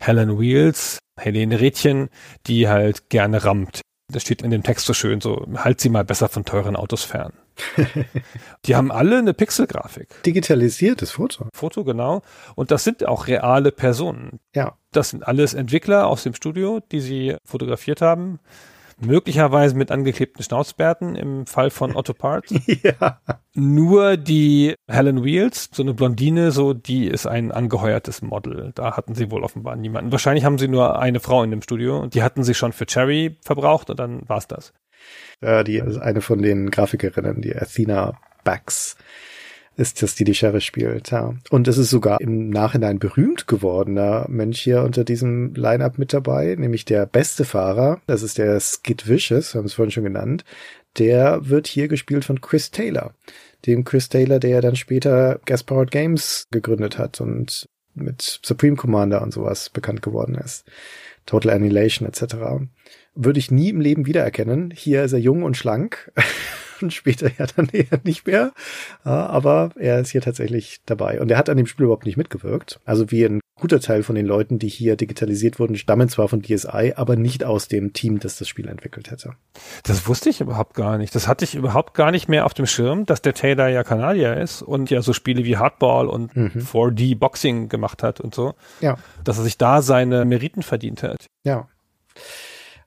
Helen Wheels, Helene Rädchen, die halt gerne rammt. Das steht in dem Text so schön, so halt sie mal besser von teuren Autos fern. die haben alle eine Pixelgrafik. Digitalisiertes Foto. Foto, genau. Und das sind auch reale Personen. Ja. Das sind alles Entwickler aus dem Studio, die sie fotografiert haben möglicherweise mit angeklebten Schnauzbärten im Fall von Otto Parts. ja. Nur die Helen Wheels, so eine Blondine, so, die ist ein angeheuertes Model. Da hatten sie wohl offenbar niemanden. Wahrscheinlich haben sie nur eine Frau in dem Studio und die hatten sie schon für Cherry verbraucht und dann war's das. Ja, die ist eine von den Grafikerinnen, die Athena Bax ist das, die die Sheriff spielt, ja. Und es ist sogar im Nachhinein berühmt gewordener Mensch hier unter diesem Line-Up mit dabei, nämlich der beste Fahrer, das ist der Skid Vicious, haben es vorhin schon genannt, der wird hier gespielt von Chris Taylor. Dem Chris Taylor, der dann später Gaspowered Games gegründet hat und mit Supreme Commander und sowas bekannt geworden ist. Total Annihilation etc. Würde ich nie im Leben wiedererkennen. Hier ist er jung und schlank. und später ja dann eher nicht mehr. aber er ist hier tatsächlich dabei. Und er hat an dem Spiel überhaupt nicht mitgewirkt. Also wie ein guter Teil von den Leuten, die hier digitalisiert wurden, stammen zwar von DSI, aber nicht aus dem Team, das das Spiel entwickelt hätte. Das wusste ich überhaupt gar nicht. Das hatte ich überhaupt gar nicht mehr auf dem Schirm, dass der Taylor ja Kanadier ist und ja so Spiele wie Hardball und mhm. 4D Boxing gemacht hat und so. Ja. Dass er sich da seine Meriten verdient hat. Ja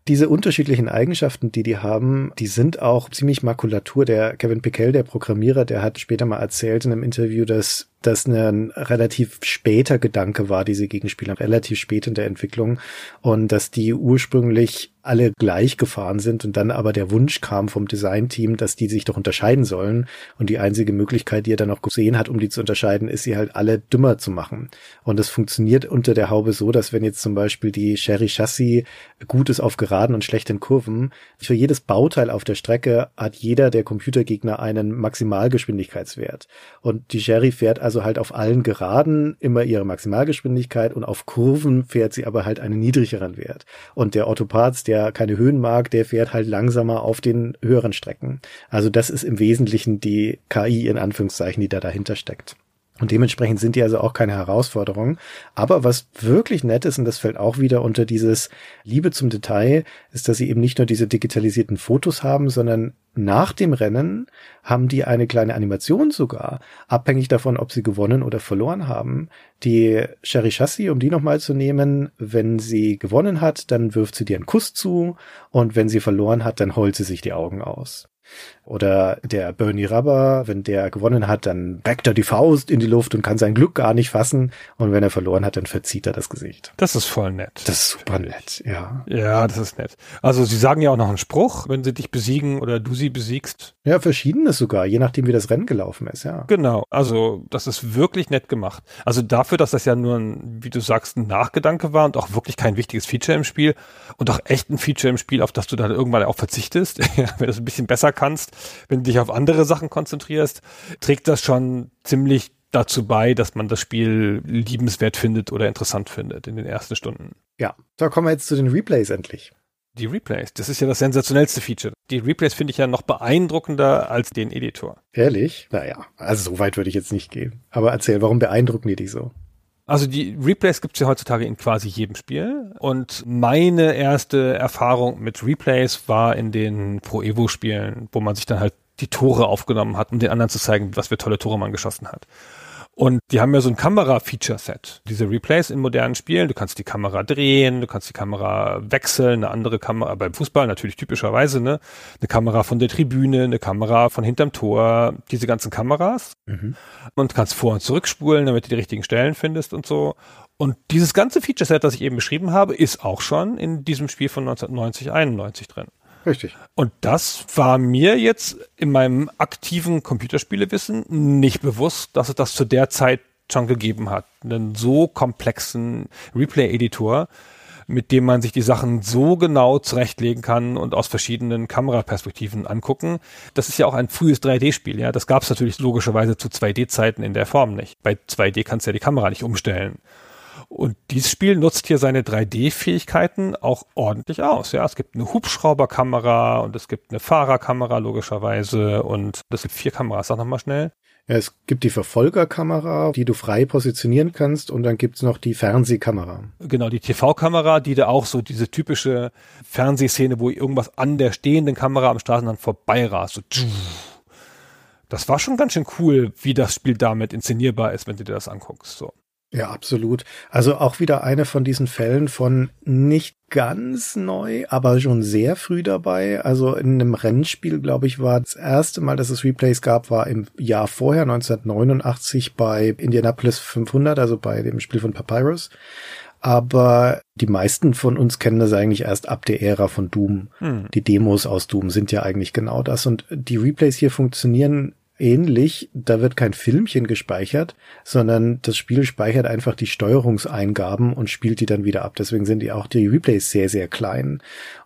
diese unterschiedlichen Eigenschaften, die die haben, die sind auch ziemlich Makulatur. Der Kevin Pickell, der Programmierer, der hat später mal erzählt in einem Interview, dass das ein relativ später Gedanke war, diese Gegenspieler, relativ spät in der Entwicklung und dass die ursprünglich alle gleich gefahren sind und dann aber der Wunsch kam vom Designteam, dass die sich doch unterscheiden sollen und die einzige Möglichkeit, die er dann auch gesehen hat, um die zu unterscheiden, ist sie halt alle dümmer zu machen. Und das funktioniert unter der Haube so, dass wenn jetzt zum Beispiel die Sherry Chassis gut ist auf geraden und schlechten Kurven, für jedes Bauteil auf der Strecke hat jeder der Computergegner einen Maximalgeschwindigkeitswert und die Sherry fährt also halt auf allen Geraden immer ihre Maximalgeschwindigkeit und auf Kurven fährt sie aber halt einen niedrigeren Wert. Und der Autoparts, der keine Höhen mag, der fährt halt langsamer auf den höheren Strecken. Also das ist im Wesentlichen die KI in Anführungszeichen, die da dahinter steckt. Und dementsprechend sind die also auch keine Herausforderung. Aber was wirklich nett ist, und das fällt auch wieder unter dieses Liebe zum Detail, ist, dass sie eben nicht nur diese digitalisierten Fotos haben, sondern nach dem Rennen haben die eine kleine Animation sogar, abhängig davon, ob sie gewonnen oder verloren haben. Die Sherry Chassis, um die nochmal zu nehmen, wenn sie gewonnen hat, dann wirft sie dir einen Kuss zu und wenn sie verloren hat, dann heult sie sich die Augen aus. Oder der Bernie Rubber, wenn der gewonnen hat, dann reckt er die Faust in die Luft und kann sein Glück gar nicht fassen. Und wenn er verloren hat, dann verzieht er das Gesicht. Das ist voll nett. Das ist super nett, ja. Ja, das ist nett. Also sie sagen ja auch noch einen Spruch, wenn sie dich besiegen oder du sie besiegst. Ja, verschiedenes sogar, je nachdem, wie das Rennen gelaufen ist, ja. Genau. Also das ist wirklich nett gemacht. Also dafür, dass das ja nur ein, wie du sagst, ein Nachgedanke war und auch wirklich kein wichtiges Feature im Spiel und auch echt ein Feature im Spiel, auf das du dann irgendwann auch verzichtest, wenn du es ein bisschen besser kannst, wenn du dich auf andere Sachen konzentrierst, trägt das schon ziemlich dazu bei, dass man das Spiel liebenswert findet oder interessant findet in den ersten Stunden. Ja, da kommen wir jetzt zu den Replays endlich. Die Replays, das ist ja das sensationellste Feature. Die Replays finde ich ja noch beeindruckender als den Editor. Ehrlich? Naja, also so weit würde ich jetzt nicht gehen. Aber erzähl, warum beeindrucken die dich so? Also die Replays gibt's ja heutzutage in quasi jedem Spiel. Und meine erste Erfahrung mit Replays war in den Pro Evo Spielen, wo man sich dann halt die Tore aufgenommen hat, um den anderen zu zeigen, was für tolle Tore man geschossen hat. Und die haben ja so ein Kamera-Feature-Set. Diese Replays in modernen Spielen, du kannst die Kamera drehen, du kannst die Kamera wechseln, eine andere Kamera, beim Fußball natürlich typischerweise, ne? Eine Kamera von der Tribüne, eine Kamera von hinterm Tor, diese ganzen Kameras. Mhm. Und kannst vor- und zurückspulen, damit du die richtigen Stellen findest und so. Und dieses ganze Feature-Set, das ich eben beschrieben habe, ist auch schon in diesem Spiel von 1990, 91 drin. Richtig. Und das war mir jetzt in meinem aktiven Computerspielewissen nicht bewusst, dass es das zu der Zeit schon gegeben hat. Einen so komplexen Replay-Editor, mit dem man sich die Sachen so genau zurechtlegen kann und aus verschiedenen Kameraperspektiven angucken. Das ist ja auch ein frühes 3D-Spiel, ja. Das gab es natürlich logischerweise zu 2D-Zeiten in der Form nicht. Bei 2D kannst du ja die Kamera nicht umstellen. Und dieses Spiel nutzt hier seine 3D-Fähigkeiten auch ordentlich aus. Ja, es gibt eine Hubschrauberkamera und es gibt eine Fahrerkamera logischerweise und es gibt vier Kameras. Sag nochmal schnell. Ja, es gibt die Verfolgerkamera, die du frei positionieren kannst und dann gibt's noch die Fernsehkamera. Genau, die TV-Kamera, die da auch so diese typische Fernsehszene, wo irgendwas an der stehenden Kamera am Straßenrand vorbeirast. So, das war schon ganz schön cool, wie das Spiel damit inszenierbar ist, wenn du dir das anguckst. So. Ja, absolut. Also auch wieder eine von diesen Fällen von nicht ganz neu, aber schon sehr früh dabei. Also in einem Rennspiel, glaube ich, war das erste Mal, dass es Replays gab, war im Jahr vorher, 1989 bei Indianapolis 500, also bei dem Spiel von Papyrus. Aber die meisten von uns kennen das eigentlich erst ab der Ära von Doom. Hm. Die Demos aus Doom sind ja eigentlich genau das. Und die Replays hier funktionieren ähnlich. Da wird kein Filmchen gespeichert, sondern das Spiel speichert einfach die Steuerungseingaben und spielt die dann wieder ab. Deswegen sind die auch die Replays sehr, sehr klein.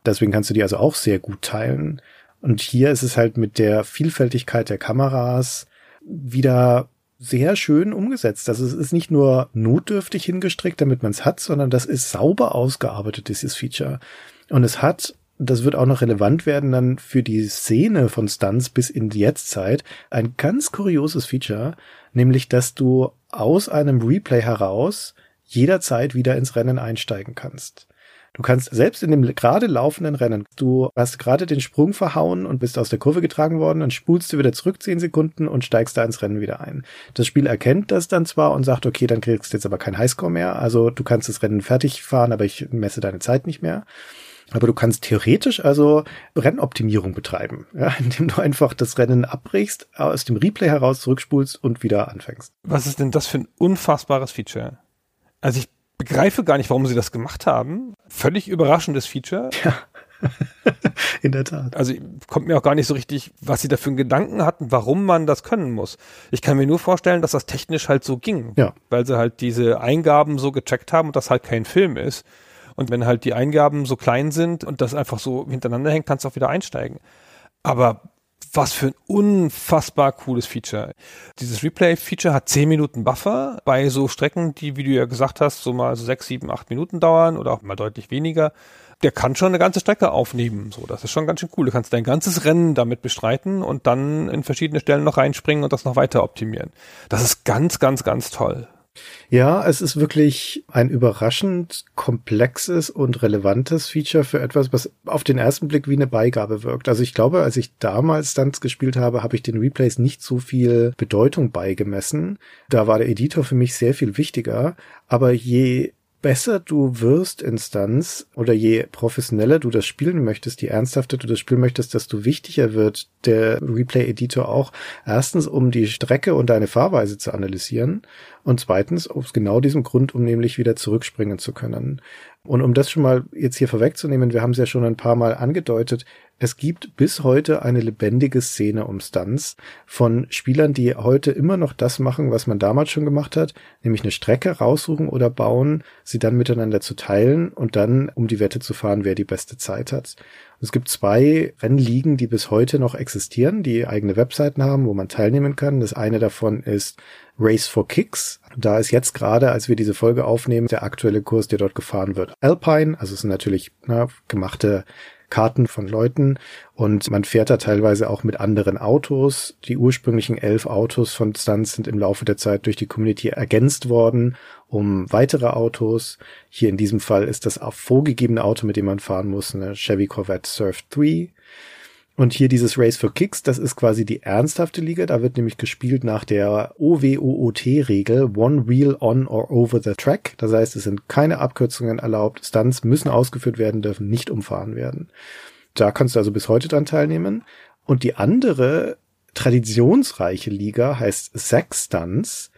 Deswegen kannst du die also auch sehr gut teilen. Und hier ist es halt mit der Vielfältigkeit der Kameras wieder sehr schön umgesetzt. Also es ist nicht nur notdürftig hingestrickt, damit man es hat, sondern das ist sauber ausgearbeitet, dieses Feature. Und es hat das wird auch noch relevant werden dann für die Szene von Stunts bis in die Jetztzeit, ein ganz kurioses Feature, nämlich dass du aus einem Replay heraus jederzeit wieder ins Rennen einsteigen kannst. Du kannst selbst in dem gerade laufenden Rennen, du hast gerade den Sprung verhauen und bist aus der Kurve getragen worden und spulst du wieder zurück zehn Sekunden und steigst da ins Rennen wieder ein. Das Spiel erkennt das dann zwar und sagt, okay, dann kriegst du jetzt aber kein Highscore mehr, also du kannst das Rennen fertig fahren, aber ich messe deine Zeit nicht mehr. Aber du kannst theoretisch also Rennoptimierung betreiben, ja, indem du einfach das Rennen abbrichst, aus dem Replay heraus zurückspulst und wieder anfängst. Was ist denn das für ein unfassbares Feature? Also ich begreife gar nicht, warum sie das gemacht haben. Völlig überraschendes Feature. Ja. In der Tat. Also kommt mir auch gar nicht so richtig, was sie da für einen Gedanken hatten, warum man das können muss. Ich kann mir nur vorstellen, dass das technisch halt so ging. Ja. Weil sie halt diese Eingaben so gecheckt haben und das halt kein Film ist. Und wenn halt die Eingaben so klein sind und das einfach so hintereinander hängt, kannst du auch wieder einsteigen. Aber was für ein unfassbar cooles Feature. Dieses Replay-Feature hat 10 Minuten Buffer bei so Strecken, die, wie du ja gesagt hast, so mal so 6, 7, 8 Minuten dauern oder auch mal deutlich weniger. Der kann schon eine ganze Strecke aufnehmen. So, das ist schon ganz schön cool. Du kannst dein ganzes Rennen damit bestreiten und dann in verschiedene Stellen noch reinspringen und das noch weiter optimieren. Das ist ganz, ganz, ganz toll. Ja, es ist wirklich ein überraschend komplexes und relevantes Feature für etwas, was auf den ersten Blick wie eine Beigabe wirkt. Also ich glaube, als ich damals Stunts gespielt habe, habe ich den Replays nicht so viel Bedeutung beigemessen. Da war der Editor für mich sehr viel wichtiger. Aber je besser du wirst Instanz oder je professioneller du das spielen möchtest, je ernsthafter du das spielen möchtest, desto wichtiger wird der Replay-Editor auch. Erstens, um die Strecke und deine Fahrweise zu analysieren und zweitens aus genau diesem Grund, um nämlich wieder zurückspringen zu können. Und um das schon mal jetzt hier vorwegzunehmen, wir haben es ja schon ein paar Mal angedeutet, es gibt bis heute eine lebendige Szene um Stunts von Spielern, die heute immer noch das machen, was man damals schon gemacht hat, nämlich eine Strecke raussuchen oder bauen, sie dann miteinander zu teilen und dann um die Wette zu fahren, wer die beste Zeit hat. Es gibt zwei Rennligen, die bis heute noch existieren, die eigene Webseiten haben, wo man teilnehmen kann. Das eine davon ist Race for Kicks. Da ist jetzt gerade, als wir diese Folge aufnehmen, der aktuelle Kurs, der dort gefahren wird. Alpine, also es sind natürlich na, gemachte Karten von Leuten und man fährt da teilweise auch mit anderen Autos. Die ursprünglichen elf Autos von Stunts sind im Laufe der Zeit durch die Community ergänzt worden um weitere Autos. Hier in diesem Fall ist das vorgegebene Auto, mit dem man fahren muss, eine Chevy Corvette Surf 3. Und hier dieses Race for Kicks, das ist quasi die ernsthafte Liga. Da wird nämlich gespielt nach der OWOOT-Regel, One Wheel on or over the track. Das heißt, es sind keine Abkürzungen erlaubt. Stunts müssen ausgeführt werden, dürfen nicht umfahren werden. Da kannst du also bis heute dran teilnehmen. Und die andere traditionsreiche Liga heißt Sex Stunts.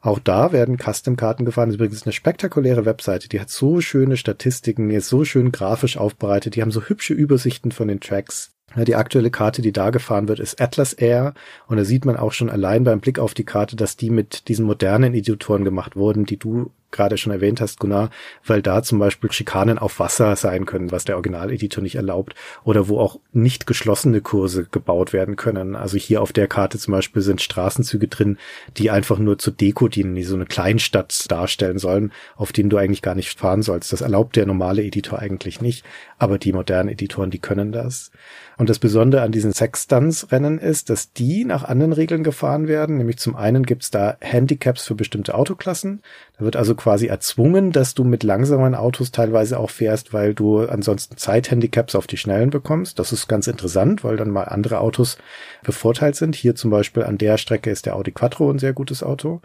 Auch da werden Custom-Karten gefahren. Das ist übrigens eine spektakuläre Webseite. Die hat so schöne Statistiken, die ist so schön grafisch aufbereitet. Die haben so hübsche Übersichten von den Tracks. Die aktuelle Karte, die da gefahren wird, ist Atlas Air. Und da sieht man auch schon allein beim Blick auf die Karte, dass die mit diesen modernen Editoren gemacht wurden, die du gerade schon erwähnt hast, Gunnar, weil da zum Beispiel Schikanen auf Wasser sein können, was der Originaleditor nicht erlaubt, oder wo auch nicht geschlossene Kurse gebaut werden können. Also hier auf der Karte zum Beispiel sind Straßenzüge drin, die einfach nur zur Deko dienen, die so eine Kleinstadt darstellen sollen, auf denen du eigentlich gar nicht fahren sollst. Das erlaubt der normale Editor eigentlich nicht, aber die modernen Editoren, die können das. Und das Besondere an diesen Sextans-Rennen ist, dass die nach anderen Regeln gefahren werden. Nämlich zum einen gibt's da Handicaps für bestimmte Autoklassen. Da wird also quasi erzwungen, dass du mit langsamen Autos teilweise auch fährst, weil du ansonsten Zeithandicaps auf die Schnellen bekommst. Das ist ganz interessant, weil dann mal andere Autos bevorteilt sind. Hier zum Beispiel an der Strecke ist der Audi Quattro ein sehr gutes Auto.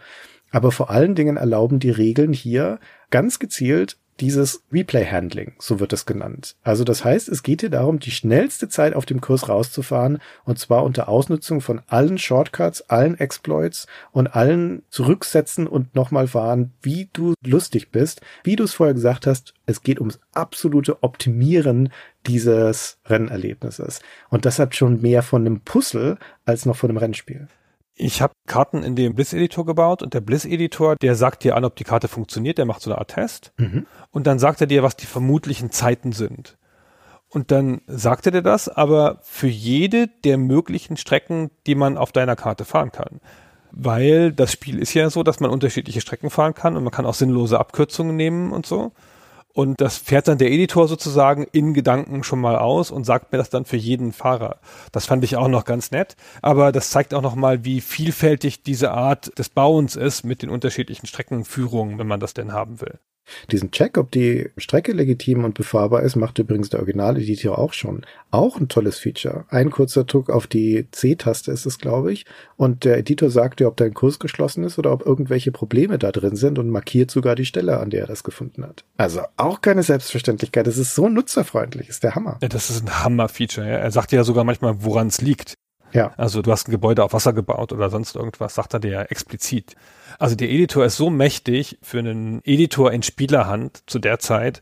Aber vor allen Dingen erlauben die Regeln hier ganz gezielt dieses Replay-Handling, so wird es genannt. Also das heißt, es geht hier darum, die schnellste Zeit auf dem Kurs rauszufahren und zwar unter Ausnutzung von allen Shortcuts, allen Exploits und allen Zurücksetzen und nochmal fahren, wie du lustig bist. Wie du es vorher gesagt hast, es geht ums absolute Optimieren dieses Rennerlebnisses. Und das hat schon mehr von einem Puzzle als noch von einem Rennspiel. Ich habe Karten in dem Bliss-Editor gebaut und der Bliss-Editor, der sagt dir an, ob die Karte funktioniert, der macht so eine Art Test mhm. und dann sagt er dir, was die vermutlichen Zeiten sind. Und dann sagt er dir das, aber für jede der möglichen Strecken, die man auf deiner Karte fahren kann. Weil das Spiel ist ja so, dass man unterschiedliche Strecken fahren kann und man kann auch sinnlose Abkürzungen nehmen und so. Und das fährt dann der Editor sozusagen in Gedanken schon mal aus und sagt mir das dann für jeden Fahrer. Das fand ich auch noch ganz nett. Aber das zeigt auch noch mal, wie vielfältig diese Art des Bauens ist mit den unterschiedlichen Streckenführungen, wenn man das denn haben will. Diesen Check, ob die Strecke legitim und befahrbar ist, macht übrigens der Original-Editor auch schon. Auch ein tolles Feature. Ein kurzer Druck auf die C-Taste ist es, glaube ich. Und der Editor sagt dir, ob dein Kurs geschlossen ist oder ob irgendwelche Probleme da drin sind und markiert sogar die Stelle, an der er das gefunden hat. Also auch keine Selbstverständlichkeit. Das ist so nutzerfreundlich. Ist der Hammer. Ja, das ist ein Hammer-Feature. Ja. Er sagt ja sogar manchmal, woran es liegt. Ja. Also du hast ein Gebäude auf Wasser gebaut oder sonst irgendwas, sagt er dir ja explizit. Also der Editor ist so mächtig für einen Editor in Spielerhand zu der Zeit,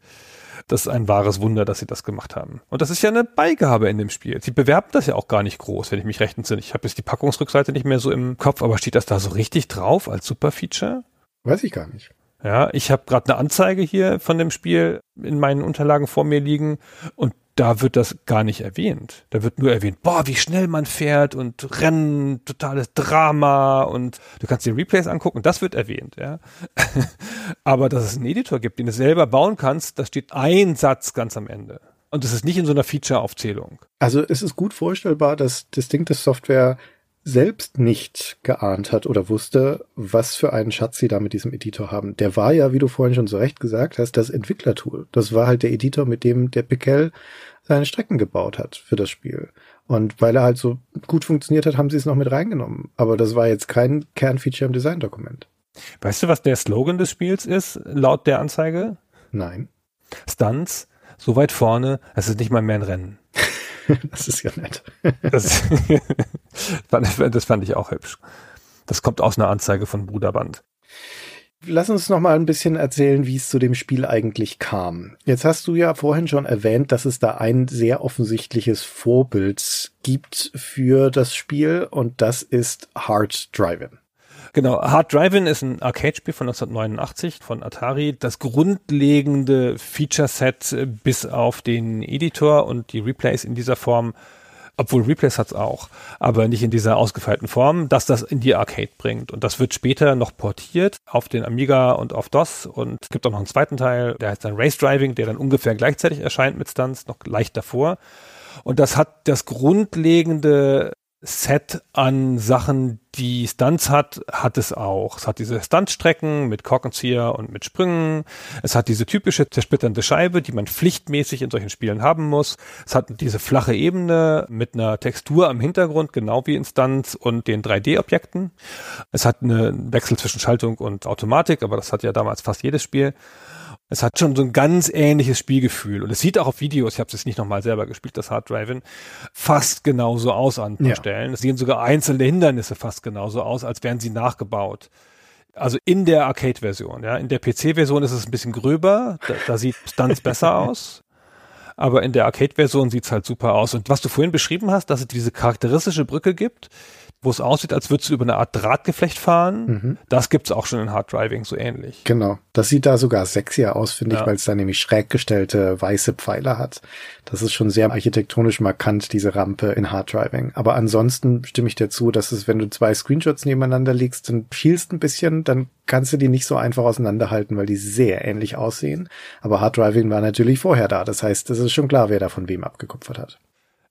das ist ein wahres Wunder, dass sie das gemacht haben. Und das ist ja eine Beigabe in dem Spiel. Sie bewerben das ja auch gar nicht groß, wenn ich mich recht entsinne. Ich habe jetzt die Packungsrückseite nicht mehr so im Kopf, aber steht das da so richtig drauf als Superfeature? Weiß ich gar nicht. Ja, ich habe gerade eine Anzeige hier von dem Spiel in meinen Unterlagen vor mir liegen und da wird das gar nicht erwähnt. Da wird nur erwähnt, boah, wie schnell man fährt und Rennen, totales Drama und du kannst dir Replays angucken, das wird erwähnt, ja. Aber dass es einen Editor gibt, den du selber bauen kannst, da steht ein Satz ganz am Ende. Und das ist nicht in so einer Feature-Aufzählung. Also es ist gut vorstellbar, dass Distinctive Software selbst nicht geahnt hat oder wusste, was für einen Schatz sie da mit diesem Editor haben. Der war ja, wie du vorhin schon so recht gesagt hast, das Entwicklertool. Das war halt der Editor, mit dem der Pickel seine Strecken gebaut hat für das Spiel. Und weil er halt so gut funktioniert hat, haben sie es noch mit reingenommen. Aber das war jetzt kein Kernfeature im Designdokument. Weißt du, was der Slogan des Spiels ist, laut der Anzeige? Nein. Stunts, so weit vorne, es ist nicht mal mehr ein Rennen. das ist ja nett. das, das fand ich auch hübsch. Das kommt aus einer Anzeige von Bruderband. Lass uns noch mal ein bisschen erzählen, wie es zu dem Spiel eigentlich kam. Jetzt hast du ja vorhin schon erwähnt, dass es da ein sehr offensichtliches Vorbild gibt für das Spiel und das ist Hard Driving. Genau, Hard Driving ist ein Arcade-Spiel von 1989 von Atari. Das grundlegende Feature-Set bis auf den Editor und die Replays in dieser Form obwohl Replays hat's auch, aber nicht in dieser ausgefeilten Form, dass das in die Arcade bringt. Und das wird später noch portiert auf den Amiga und auf DOS und es gibt auch noch einen zweiten Teil, der heißt dann Race Driving, der dann ungefähr gleichzeitig erscheint mit Stunts, noch leicht davor. Und das hat das grundlegende Set an Sachen, die Stunts hat, hat es auch. Es hat diese Stuntstrecken mit Korkenzieher und mit Sprüngen. Es hat diese typische zersplitternde Scheibe, die man pflichtmäßig in solchen Spielen haben muss. Es hat diese flache Ebene mit einer Textur am Hintergrund, genau wie in Stunts und den 3D-Objekten. Es hat einen Wechsel zwischen Schaltung und Automatik, aber das hat ja damals fast jedes Spiel. Es hat schon so ein ganz ähnliches Spielgefühl. Und es sieht auch auf Videos, ich habe es jetzt nicht nochmal selber gespielt, das Hard Driving, fast genauso aus an Ja. Stellen. Es sehen sogar einzelne Hindernisse fast genauso aus, als wären sie nachgebaut. Also in der Arcade-Version, ja. In der PC-Version ist es ein bisschen gröber, da, da sieht Stunts besser aus. Aber in der Arcade-Version sieht's halt super aus. Und was du vorhin beschrieben hast, dass es diese charakteristische Brücke gibt, wo es aussieht, als würdest du über eine Art Drahtgeflecht fahren, Mhm. das gibt's auch schon in Hard Driving so ähnlich. Genau. Das sieht da sogar sexier aus, finde ich, Ja. weil es da nämlich schräg gestellte weiße Pfeiler hat. Das ist schon sehr architektonisch markant, diese Rampe in Hard Driving. Aber ansonsten stimme ich dir zu, dass es, wenn du zwei Screenshots nebeneinander legst und schielst ein bisschen, dann kannst du die nicht so einfach auseinanderhalten, weil die sehr ähnlich aussehen. Aber Hard Driving war natürlich vorher da. Das heißt, es ist schon klar, wer da von wem abgekupfert hat.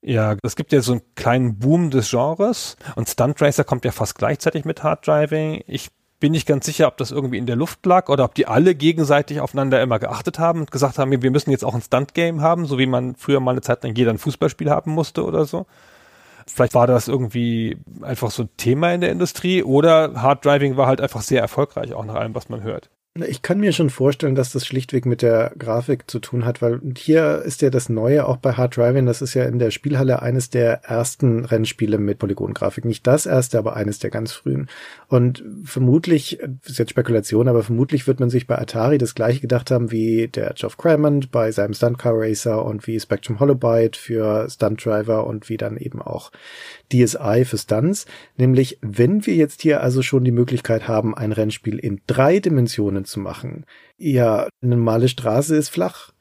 Ja, es gibt ja so einen kleinen Boom des Genres und Stunt Racer kommt ja fast gleichzeitig mit Hard Driving. Ich bin nicht ganz sicher, ob das irgendwie in der Luft lag oder ob die alle gegenseitig aufeinander immer geachtet haben und gesagt haben, wir müssen jetzt auch ein Stunt-Game haben, so wie man früher mal eine Zeit lang jeder ein Fußballspiel haben musste oder so. Vielleicht war das irgendwie einfach so ein Thema in der Industrie oder Hard Driving war halt einfach sehr erfolgreich, auch nach allem, was man hört. Ich kann mir schon vorstellen, dass das schlichtweg mit der Grafik zu tun hat, weil hier ist ja das Neue auch bei Hard Driving, das ist ja in der Spielhalle eines der ersten Rennspiele mit Polygongrafik. Nicht das erste, aber eines der ganz frühen. Und vermutlich, ist jetzt Spekulation, aber vermutlich wird man sich bei Atari das gleiche gedacht haben wie der Geoff Crammond bei seinem Stunt Car Racer und wie Spectrum Holobyte für Stunt Driver und wie dann eben auch DSI für Stunts. Nämlich, wenn wir jetzt hier also schon die Möglichkeit haben, ein Rennspiel in drei Dimensionen zu machen. Ja, eine normale Straße ist flach.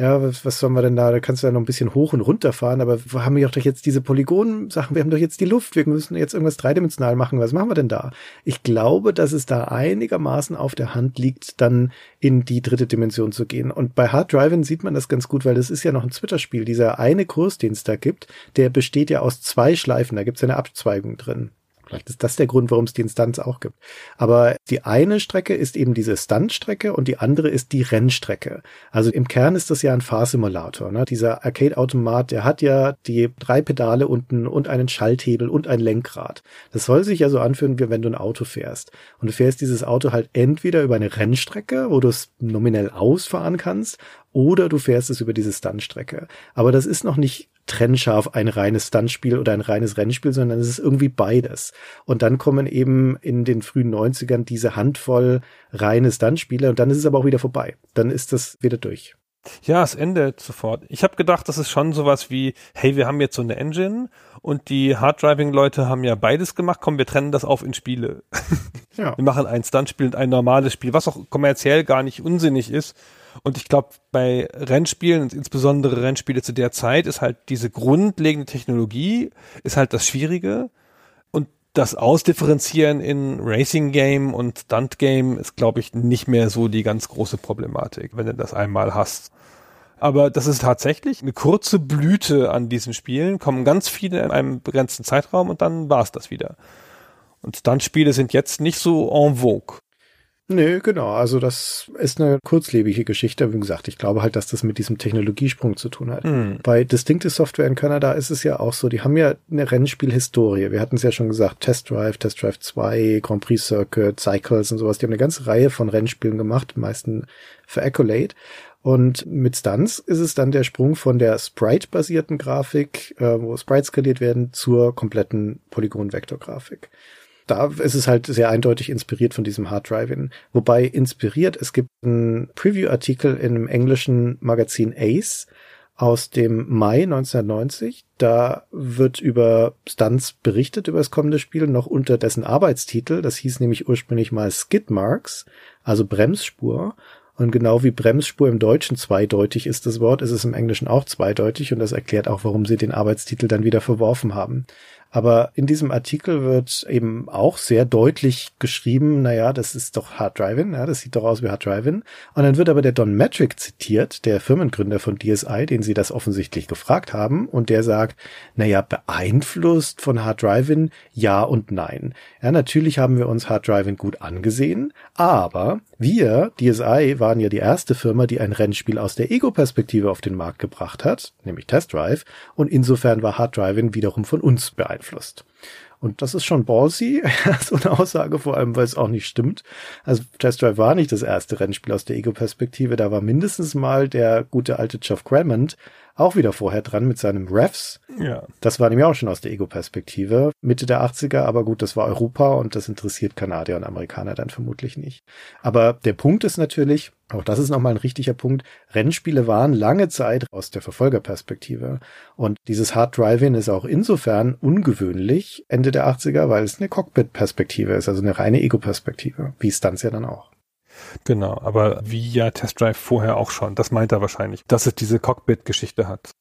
Ja, was, was sollen wir denn da? Da kannst du ja noch ein bisschen hoch und runter fahren, aber wir haben ja doch jetzt diese Polygon-Sachen, wir haben doch jetzt die Luft, wir müssen jetzt irgendwas dreidimensional machen. Was machen wir denn da? Ich glaube, dass es da einigermaßen auf der Hand liegt, dann in die dritte Dimension zu gehen. Und bei Hard Driving sieht man das ganz gut, weil das ist ja noch ein Twitter-Spiel. Dieser eine Kurs, den es da gibt, der besteht ja aus zwei Schleifen. Da gibt es eine Abzweigung drin. Vielleicht ist das der Grund, warum es die Instanz auch gibt. Aber die eine Strecke ist eben diese Stuntstrecke und die andere ist die Rennstrecke. Also im Kern ist das ja ein Fahrsimulator. Ne? Dieser Arcade-Automat, der hat ja die drei Pedale unten und einen Schalthebel und ein Lenkrad. Das soll sich ja so anfühlen, wie wenn du ein Auto fährst. Und du fährst dieses Auto halt entweder über eine Rennstrecke, wo du es nominell ausfahren kannst, oder du fährst es über diese Stuntstrecke. Aber das ist noch nicht trennscharf ein reines Stuntspiel oder ein reines Rennspiel, sondern es ist irgendwie beides. Und dann kommen eben in den frühen 90ern diese Handvoll reine Stuntspiele und dann ist es aber auch wieder vorbei. Dann ist das wieder durch. Ja, es endet sofort. Ich habe gedacht, das ist schon sowas wie, hey, wir haben jetzt so eine Engine und die Hard-Driving-Leute haben ja beides gemacht, komm, wir trennen das auf in Spiele. Ja. Wir machen ein Stuntspiel und ein normales Spiel, was auch kommerziell gar nicht unsinnig ist. Und ich glaube, bei Rennspielen und insbesondere Rennspiele zu der Zeit ist halt diese grundlegende Technologie ist halt das Schwierige. Und das Ausdifferenzieren in Racing Game und Stunt Game ist, glaube ich, nicht mehr so die ganz große Problematik, wenn du das einmal hast. Aber das ist tatsächlich eine kurze Blüte an diesen Spielen, kommen ganz viele in einem begrenzten Zeitraum und dann war's das wieder. Und Stuntspiele sind jetzt nicht so en vogue. Nö, genau. Also das ist eine kurzlebige Geschichte. Wie gesagt, ich glaube halt, dass das mit diesem Technologiesprung zu tun hat. Hm. Bei Distinctive Software in Kanada ist es ja auch so, die haben ja eine Rennspielhistorie. Wir hatten es ja schon gesagt, Test Drive, Test Drive 2, Grand Prix Circuit, Cycles und sowas. Die haben eine ganze Reihe von Rennspielen gemacht, meisten für Accolade. Und mit Stunts ist es dann der Sprung von der Sprite-basierten Grafik, äh, wo Sprites skaliert werden, zur kompletten Polygon-Vektor-Grafik da ist es halt sehr eindeutig inspiriert von diesem Hard Driving. Wobei inspiriert, es gibt einen Preview-Artikel im englischen Magazin Ace aus dem Mai 1990. Da wird über Stunts berichtet, über das kommende Spiel, noch unter dessen Arbeitstitel. Das hieß nämlich ursprünglich mal Skid Marks, also Bremsspur. Und genau wie Bremsspur im Deutschen zweideutig ist das Wort, ist es im Englischen auch zweideutig und das erklärt auch, warum sie den Arbeitstitel dann wieder verworfen haben. Aber in diesem Artikel wird eben auch sehr deutlich geschrieben, naja, das ist doch Hard Driving, ja, das sieht doch aus wie Hard Driving. Und dann wird aber der Don Metric zitiert, der Firmengründer von DSI, den sie das offensichtlich gefragt haben, und der sagt, naja, beeinflusst von Hard Driving, ja und nein. Ja, natürlich haben wir uns Hard Driving gut angesehen, aber wir, DSI, waren ja die erste Firma, die ein Rennspiel aus der Ego-Perspektive auf den Markt gebracht hat, nämlich Test Drive, und insofern war Hard Driving wiederum von uns beeinflusst. Und das ist schon ballsy, so eine Aussage, vor allem, weil es auch nicht stimmt. Also Test Drive war nicht das erste Rennspiel aus der Ego-Perspektive. Da war mindestens mal der gute alte Geoff Crammond auch wieder vorher dran mit seinem Refs. Ja. Das war nämlich auch schon aus der Ego-Perspektive. Mitte der 80er, aber gut, das war Europa und das interessiert Kanadier und Amerikaner dann vermutlich nicht. Aber der Punkt ist natürlich, auch das ist nochmal ein richtiger Punkt. Rennspiele waren lange Zeit aus der Verfolgerperspektive. Und dieses Hard Driving ist auch insofern ungewöhnlich Ende der 80er, weil es eine Cockpit-Perspektive ist, also eine reine Ego-Perspektive, wie Stunts ja dann auch. Genau, aber wie ja Test Drive vorher auch schon. Das meint er wahrscheinlich, dass es diese Cockpit-Geschichte hat.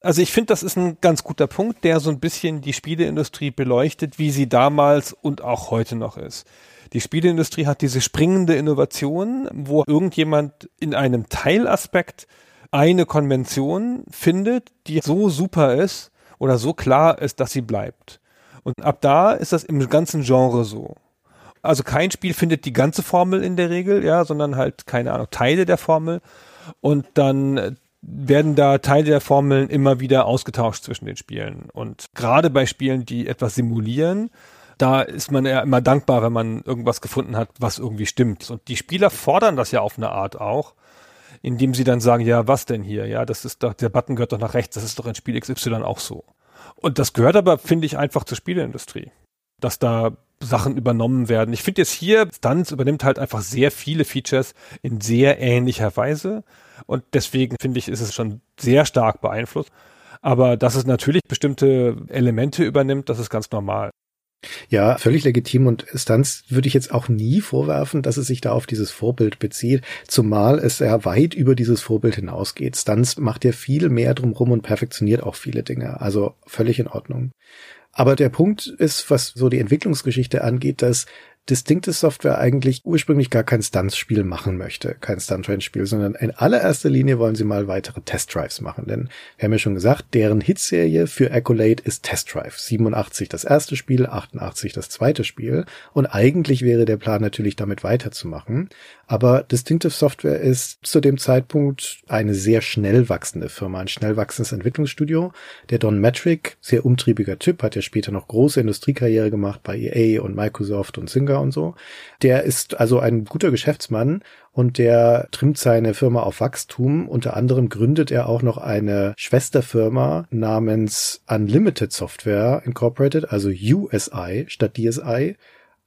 Also ich finde, das ist ein ganz guter Punkt, der so ein bisschen die Spieleindustrie beleuchtet, wie sie damals und auch heute noch ist. Die Spieleindustrie hat diese springende Innovation, wo irgendjemand in einem Teilaspekt eine Konvention findet, die so super ist oder so klar ist, dass sie bleibt. Und ab da ist das im ganzen Genre so. Also kein Spiel findet die ganze Formel in der Regel, ja, sondern halt, keine Ahnung, Teile der Formel. Und dann werden da Teile der Formeln immer wieder ausgetauscht zwischen den Spielen. Und gerade bei Spielen, die etwas simulieren, da ist man ja immer dankbar, wenn man irgendwas gefunden hat, was irgendwie stimmt. Und die Spieler fordern das ja auf eine Art auch, indem sie dann sagen, ja, was denn hier? Ja, das ist doch, der Button gehört doch nach rechts, das ist doch in Spiel XY auch so. Und das gehört aber, finde ich, einfach zur Spieleindustrie. Dass da Sachen übernommen werden. Ich finde jetzt hier, Stunts übernimmt halt einfach sehr viele Features in sehr ähnlicher Weise. Und deswegen finde ich, ist es schon sehr stark beeinflusst. Aber dass es natürlich bestimmte Elemente übernimmt, das ist ganz normal. Ja, völlig legitim und Stunts würde ich jetzt auch nie vorwerfen, dass es sich da auf dieses Vorbild bezieht, zumal es ja weit über dieses Vorbild hinausgeht. Stunts macht ja viel mehr drumrum und perfektioniert auch viele Dinge, also völlig in Ordnung. Aber der Punkt ist, was so die Entwicklungsgeschichte angeht, dass Distinctive Software eigentlich ursprünglich gar kein Stunts-Spiel machen möchte, kein Stunt-Train-Spiel, sondern in allererster Linie wollen sie mal weitere Test-Drives machen. Denn wir haben ja schon gesagt, deren Hitserie für Accolade ist Test Drive. 87 das erste Spiel, 88 das zweite Spiel. Und eigentlich wäre der Plan natürlich damit weiterzumachen. Aber Distinctive Software ist zu dem Zeitpunkt eine sehr schnell wachsende Firma, ein schnell wachsendes Entwicklungsstudio. Der Don Metric, sehr umtriebiger Typ, hat ja später noch große Industriekarriere gemacht bei EA und Microsoft und Singer und so. Der ist also ein guter Geschäftsmann und der trimmt seine Firma auf Wachstum. Unter anderem gründet er auch noch eine Schwesterfirma namens Unlimited Software Incorporated, also USI statt DSI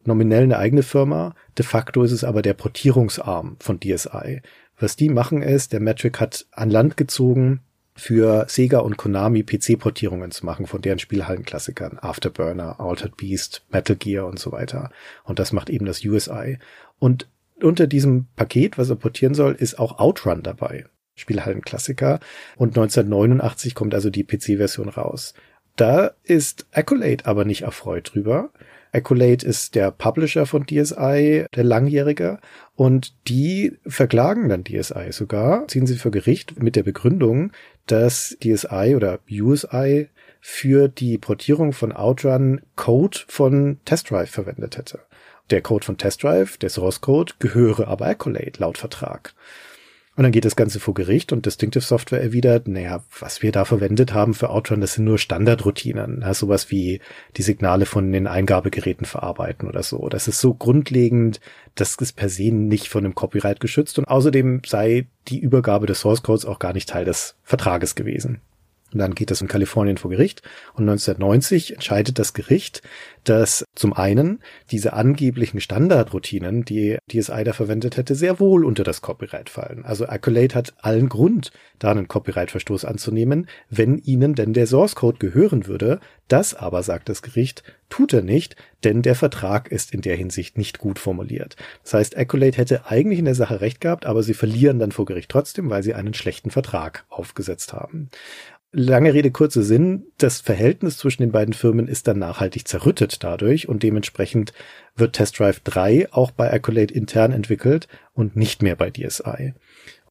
nominell eine eigene Firma, de facto ist es aber der Portierungsarm von DSI. Was die machen ist, der Metric hat an Land gezogen, für Sega und Konami PC-Portierungen zu machen von deren Spielhallenklassikern. Afterburner, Altered Beast, Metal Gear und so weiter. Und das macht eben das USI. Und unter diesem Paket, was er portieren soll, ist auch Outrun dabei. Spielhallenklassiker. Und 1989 kommt also die PC-Version raus. Da ist Accolade aber nicht erfreut drüber, Accolade ist der Publisher von DSI, der langjährige, und die verklagen dann DSI sogar, ziehen sie vor Gericht mit der Begründung, dass DSI oder USI für die Portierung von Outrun Code von Test Drive verwendet hätte. Der Code von Test Drive, der Source Code, gehöre aber Accolade laut Vertrag. Und dann geht das Ganze vor Gericht und Distinctive Software erwidert, naja, was wir da verwendet haben für Outrun, das sind nur Standardroutinen. Ja, sowas wie die Signale von den Eingabegeräten verarbeiten oder so. Das ist so grundlegend, das ist per se nicht von dem Copyright geschützt und außerdem sei die Übergabe des Source Codes auch gar nicht Teil des Vertrages gewesen. Und dann geht das in Kalifornien vor Gericht. Und 1990 entscheidet das Gericht, dass zum einen diese angeblichen Standardroutinen, die DSI da verwendet hätte, sehr wohl unter das Copyright fallen. Also Accolade hat allen Grund, da einen Copyright-Verstoß anzunehmen, wenn ihnen denn der Source Code gehören würde. Das aber, sagt das Gericht, tut er nicht, denn der Vertrag ist in der Hinsicht nicht gut formuliert. Das heißt, Accolade hätte eigentlich in der Sache recht gehabt, aber sie verlieren dann vor Gericht trotzdem, weil sie einen schlechten Vertrag aufgesetzt haben. Lange Rede, kurzer Sinn. Das Verhältnis zwischen den beiden Firmen ist dann nachhaltig zerrüttet dadurch und dementsprechend wird Test Drive 3 auch bei Accolade intern entwickelt und nicht mehr bei DSI.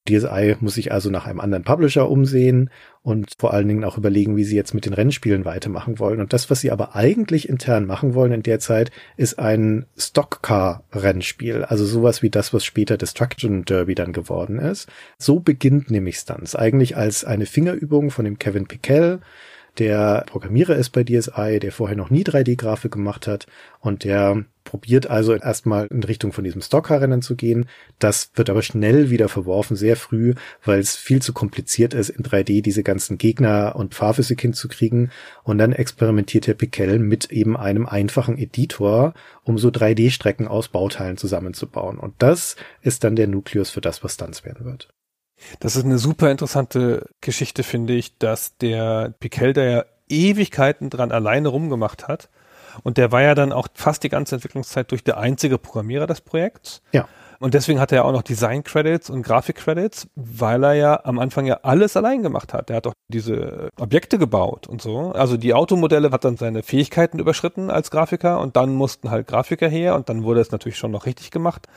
DSI muss sich also nach einem anderen Publisher umsehen und vor allen Dingen auch überlegen, wie sie jetzt mit den Rennspielen weitermachen wollen. Und das, was sie aber eigentlich intern machen wollen in der Zeit, ist ein Stockcar-Rennspiel. Also sowas wie das, was später Destruction Derby dann geworden ist. So beginnt nämlich Stunts. Eigentlich als eine Fingerübung von dem Kevin Pickell, der Programmierer ist bei DSI, der vorher noch nie 3D-Grafik gemacht hat und der probiert also erstmal in Richtung von diesem Stockcar-Rennen zu gehen. Das wird aber schnell wieder verworfen, sehr früh, weil es viel zu kompliziert ist, in 3D diese ganzen Gegner und Fahrphysik hinzukriegen. Und dann experimentiert Herr Pickel mit eben einem einfachen Editor, um so 3D-Strecken aus Bauteilen zusammenzubauen. Und das ist dann der Nukleus für das, was Stunts werden wird. Das ist eine super interessante Geschichte, finde ich, dass der Piquel da ja Ewigkeiten dran alleine rumgemacht hat. Und der war ja dann auch fast die ganze Entwicklungszeit durch der einzige Programmierer des Projekts. Ja. Und deswegen hat er auch noch Design Credits und Grafik Credits, weil er ja am Anfang ja alles allein gemacht hat. Er hat auch diese Objekte gebaut und so. Also die Automodelle hat dann seine Fähigkeiten überschritten als Grafiker und dann mussten halt Grafiker her und dann wurde es natürlich schon noch richtig gemacht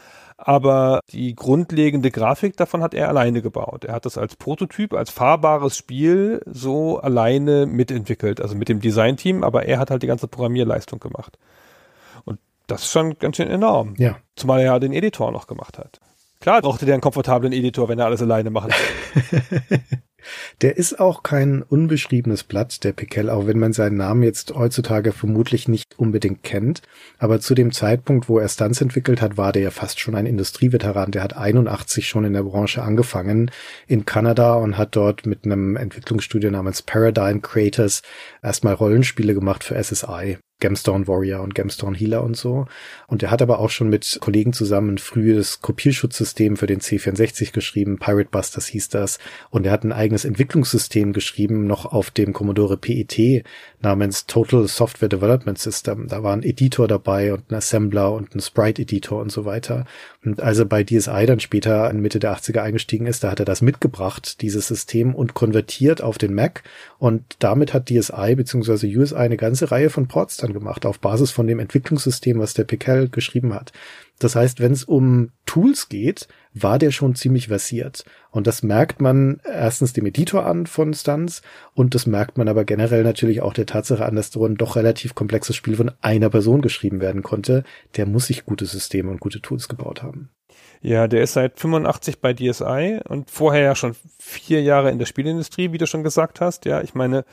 aber die grundlegende Grafik davon hat er alleine gebaut. Er hat das als Prototyp, als fahrbares Spiel so alleine mitentwickelt, also mit dem Designteam, aber er hat halt die ganze Programmierleistung gemacht. Und das ist schon ganz schön enorm. Ja. Zumal er ja den Editor noch gemacht hat. Klar brauchte der einen komfortablen Editor, wenn er alles alleine machen will. Der ist auch kein unbeschriebenes Blatt, der Piquel, auch wenn man seinen Namen jetzt heutzutage vermutlich nicht unbedingt kennt. Aber zu dem Zeitpunkt, wo er Stunts entwickelt hat, war der ja fast schon ein Industrieveteran. Der hat 81 schon in der Branche angefangen in Kanada und hat dort mit einem Entwicklungsstudio namens Paradigm Creators erstmal Rollenspiele gemacht für SSI. Gemstone Warrior und Gemstone Healer und so. Und er hat aber auch schon mit Kollegen zusammen ein frühes Kopierschutzsystem für den C64 geschrieben. Pirate Busters hieß das. Und er hat ein eigenes Entwicklungssystem geschrieben, noch auf dem Commodore PET namens Total Software Development System. Da war ein Editor dabei und ein Assembler und ein Sprite Editor und so weiter. Und als er bei DSI dann später in Mitte der 80er eingestiegen ist, da hat er das mitgebracht, dieses System und konvertiert auf den Mac. Und damit hat DSI bzw. USI eine ganze Reihe von Ports dann gemacht auf Basis von dem Entwicklungssystem, was der Pickel geschrieben hat. Das heißt, wenn es um Tools geht, war der schon ziemlich versiert. Und das merkt man erstens dem Editor an von Stunts und das merkt man aber generell natürlich auch der Tatsache an, dass so ein doch relativ komplexes Spiel von einer Person geschrieben werden konnte. Der muss sich gute Systeme und gute Tools gebaut haben. Ja, der ist seit 85 bei DSI und vorher ja schon vier Jahre in der Spielindustrie, wie du schon gesagt hast. Ja, ich meine,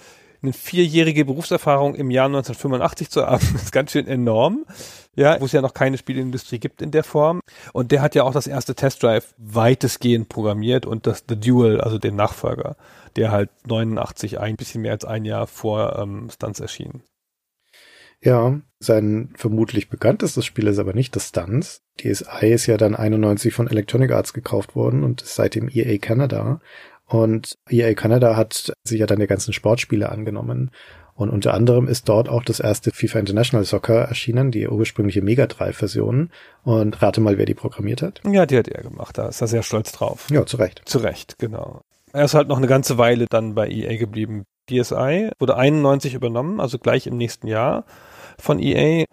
eine vierjährige Berufserfahrung im Jahr 1985 zu haben, ist ganz schön enorm. Ja, wo es ja noch keine Spielindustrie gibt in der Form. Und der hat ja auch das erste Test Drive weitestgehend programmiert und das The Duel, also den Nachfolger, der halt 89 ein bisschen mehr als ein Jahr vor ähm, Stunts erschien. Ja, sein vermutlich bekanntestes Spiel ist aber nicht das Stunts. DSI ist ja dann 91 von Electronic Arts gekauft worden und ist seitdem EA Canada. Und EA Canada hat sich ja dann der ganzen Sportspiele angenommen. Und unter anderem ist dort auch das erste FIFA International Soccer erschienen, die ursprüngliche Mega Drive-Version. Und rate mal, wer die programmiert hat. Ja, die hat er gemacht. Da ist er sehr stolz drauf. Ja, zu Recht. Zu Recht, genau. Er ist halt noch eine ganze Weile dann bei EA geblieben. DSI wurde 91 übernommen, also gleich im nächsten Jahr von EA.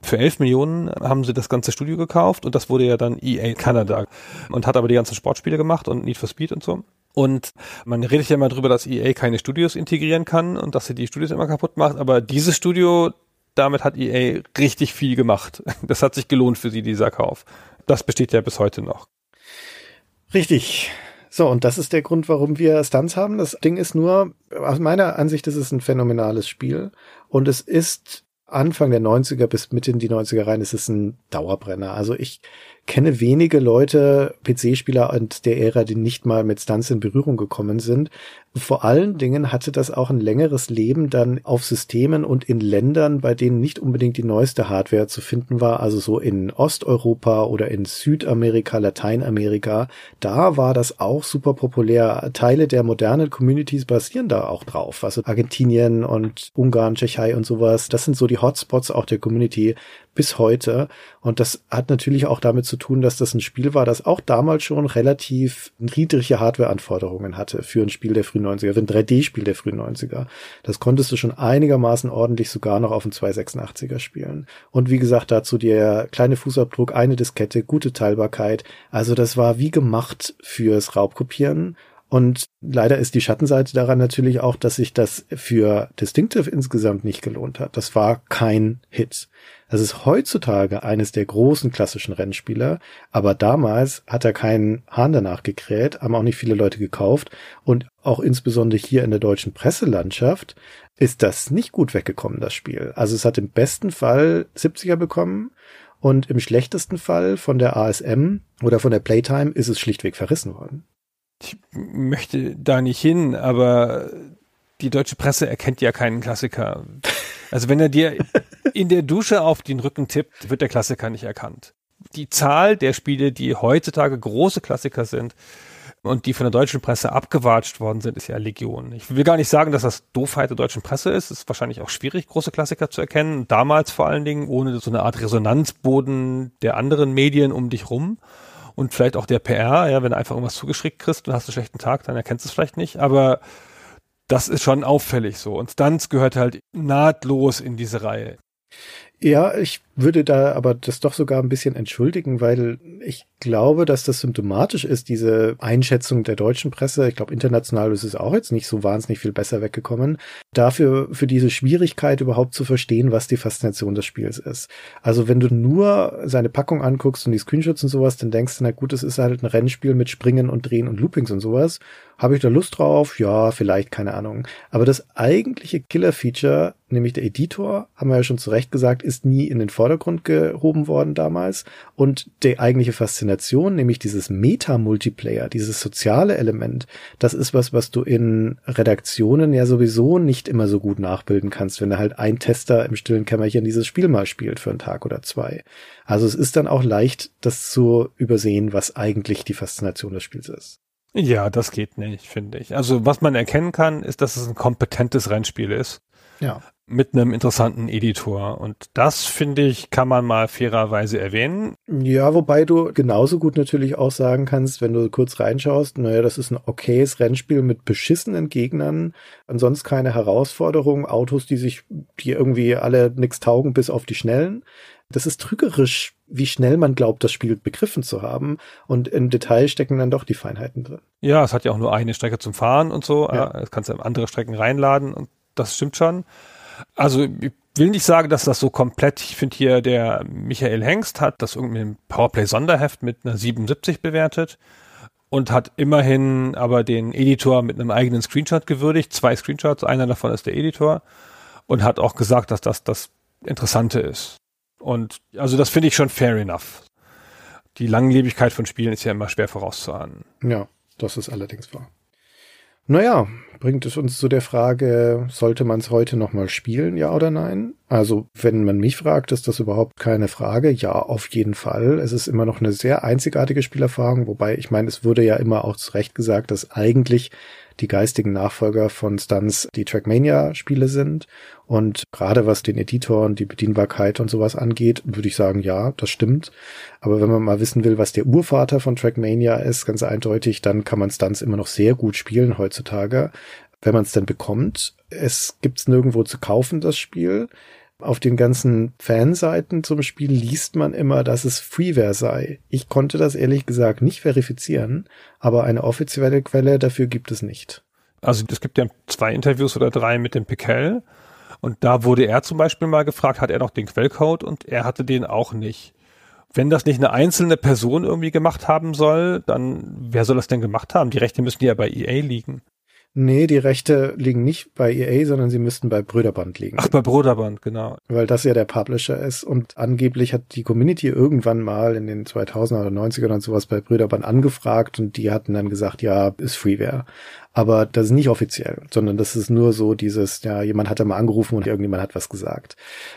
Für 11 Millionen haben sie das ganze Studio gekauft und das wurde ja dann EA Canada und hat aber die ganzen Sportspiele gemacht und Need for Speed und so. Und man redet ja immer drüber, dass EA keine Studios integrieren kann und dass sie die Studios immer kaputt macht, aber dieses Studio, damit hat EA richtig viel gemacht. Das hat sich gelohnt für sie, dieser Kauf. Das besteht ja bis heute noch. Richtig. So, und das ist der Grund, warum wir Stunts haben. Das Ding ist nur, aus meiner Ansicht ist es ein phänomenales Spiel. Und es ist Anfang der 90er bis Mitte in die 90er rein, ist es ein Dauerbrenner. Also ich kenne wenige Leute, PC-Spieler und der Ära, die nicht mal mit Stunts in Berührung gekommen sind. Vor allen Dingen hatte das auch ein längeres Leben dann auf Systemen und in Ländern, bei denen nicht unbedingt die neueste Hardware zu finden war, also so in Osteuropa oder in Südamerika, Lateinamerika. Da war das auch super populär. Teile der modernen Communities basieren da auch drauf. Also Argentinien und Ungarn, Tschechei und sowas. Das sind so die Hotspots auch der Community bis heute. Und das hat natürlich auch damit zu tun, dass das ein Spiel war, das auch damals schon relativ niedrige Hardwareanforderungen hatte für ein Spiel der frühen 90er, für ein 3D-Spiel der frühen 90er. Das konntest du schon einigermaßen ordentlich sogar noch auf dem 286er spielen. Und wie gesagt, dazu der kleine Fußabdruck, eine Diskette, gute Teilbarkeit. Also das war wie gemacht fürs Raubkopieren. Und leider ist die Schattenseite daran natürlich auch, dass sich das für Distinctive insgesamt nicht gelohnt hat. Das war kein Hit. Das ist heutzutage eines der großen klassischen Rennspieler, aber damals hat er keinen Hahn danach gekräht, haben auch nicht viele Leute gekauft und auch insbesondere hier in der deutschen Presselandschaft ist das nicht gut weggekommen, das Spiel. Also es hat im besten Fall 70er bekommen und im schlechtesten Fall von der ASM oder von der Playtime ist es schlichtweg verrissen worden. Ich möchte da nicht hin, aber die deutsche Presse erkennt ja keinen Klassiker. Also wenn er dir in der Dusche auf den Rücken tippt, wird der Klassiker nicht erkannt. Die Zahl der Spiele, die heutzutage große Klassiker sind und die von der deutschen Presse abgewatscht worden sind, ist ja Legion. Ich will gar nicht sagen, dass das Doofheit der deutschen Presse ist. Es ist wahrscheinlich auch schwierig, große Klassiker zu erkennen. Damals vor allen Dingen ohne so eine Art Resonanzboden der anderen Medien um dich rum und vielleicht auch der PR, ja, wenn du einfach irgendwas zugeschickt kriegst und hast einen schlechten Tag, dann erkennst du es vielleicht nicht. Aber das ist schon auffällig so. Und Stunts gehört halt nahtlos in diese Reihe. Ja, ich würde da aber das doch sogar ein bisschen entschuldigen, weil ich glaube, dass das symptomatisch ist, diese Einschätzung der deutschen Presse. Ich glaube, international ist es auch jetzt nicht so wahnsinnig viel besser weggekommen. Dafür, für diese Schwierigkeit überhaupt zu verstehen, was die Faszination des Spiels ist. Also wenn du nur seine Packung anguckst und die Screenshots und sowas, dann denkst du, na gut, es ist halt ein Rennspiel mit Springen und Drehen und Loopings und sowas. Habe ich da Lust drauf? Ja, vielleicht, keine Ahnung. Aber das eigentliche Killer-Feature, nämlich der Editor, haben wir ja schon zu Recht gesagt, ist nie in den Vordergrund gehoben worden damals. Und die eigentliche Faszination, nämlich dieses Meta-Multiplayer, dieses soziale Element, das ist was, was du in Redaktionen ja sowieso nicht immer so gut nachbilden kannst, wenn da halt ein Tester im stillen Kämmerchen dieses Spiel mal spielt für einen Tag oder zwei. Also es ist dann auch leicht, das zu übersehen, was eigentlich die Faszination des Spiels ist. Ja, das geht nicht, finde ich. Also was man erkennen kann, ist, dass es ein kompetentes Rennspiel ist. Ja. Mit einem interessanten Editor. Und das, finde ich, kann man mal fairerweise erwähnen. Ja, wobei du genauso gut natürlich auch sagen kannst, wenn du kurz reinschaust, naja, das ist ein okayes Rennspiel mit beschissenen Gegnern, ansonsten keine Herausforderung, Autos, die sich, die irgendwie alle nix taugen, bis auf die Schnellen. Das ist trügerisch, wie schnell man glaubt, das Spiel begriffen zu haben. Und im Detail stecken dann doch die Feinheiten drin. Ja, es hat ja auch nur eine Strecke zum Fahren und so. Ja. Es kannst du andere Strecken reinladen und das stimmt schon. Also ich will nicht sagen, dass das so komplett, ich finde hier der Michael Hengst hat das irgendwie im Powerplay Sonderheft mit einer 77 bewertet und hat immerhin aber den Editor mit einem eigenen Screenshot gewürdigt, zwei Screenshots, einer davon ist der Editor und hat auch gesagt, dass das das Interessante ist. Und also das finde ich schon fair enough. Die Langlebigkeit von Spielen ist ja immer schwer vorauszuahnen. Ja, das ist allerdings wahr. Naja, bringt es uns zu der Frage, sollte man es heute nochmal spielen, ja oder nein? Also, wenn man mich fragt, ist das überhaupt keine Frage. Ja, auf jeden Fall. Es ist immer noch eine sehr einzigartige Spielerfahrung, wobei ich meine, es wurde ja immer auch zu Recht gesagt, dass eigentlich die geistigen Nachfolger von Stunts die Trackmania-Spiele sind. Und gerade was den Editor und die Bedienbarkeit und sowas angeht, würde ich sagen, ja, das stimmt. Aber wenn man mal wissen will, was der Urvater von Trackmania ist, ganz eindeutig, dann kann man Stunts immer noch sehr gut spielen heutzutage. Wenn man es dann bekommt, es gibt's nirgendwo zu kaufen, das Spiel. Auf den ganzen Fanseiten zum Spiel liest man immer, dass es Freeware sei. Ich konnte das ehrlich gesagt nicht verifizieren, aber eine offizielle Quelle dafür gibt es nicht. Also es gibt ja zwei Interviews oder drei mit dem Pickel und da wurde er zum Beispiel mal gefragt, hat er noch den Quellcode und er hatte den auch nicht. Wenn das nicht eine einzelne Person irgendwie gemacht haben soll, dann wer soll das denn gemacht haben? Die Rechte müssen ja bei EA liegen. Nee, die Rechte liegen nicht bei EA, sondern sie müssten bei Bröderband liegen. Ach, bei Bröderband, genau. Weil das ja der Publisher ist und angeblich hat die Community irgendwann mal in den 2000er oder 90ern und sowas bei Bröderband angefragt und die hatten dann gesagt, ja, ist Freeware. Aber das ist nicht offiziell, sondern das ist nur so dieses, ja, jemand hat da mal angerufen und irgendjemand hat was gesagt.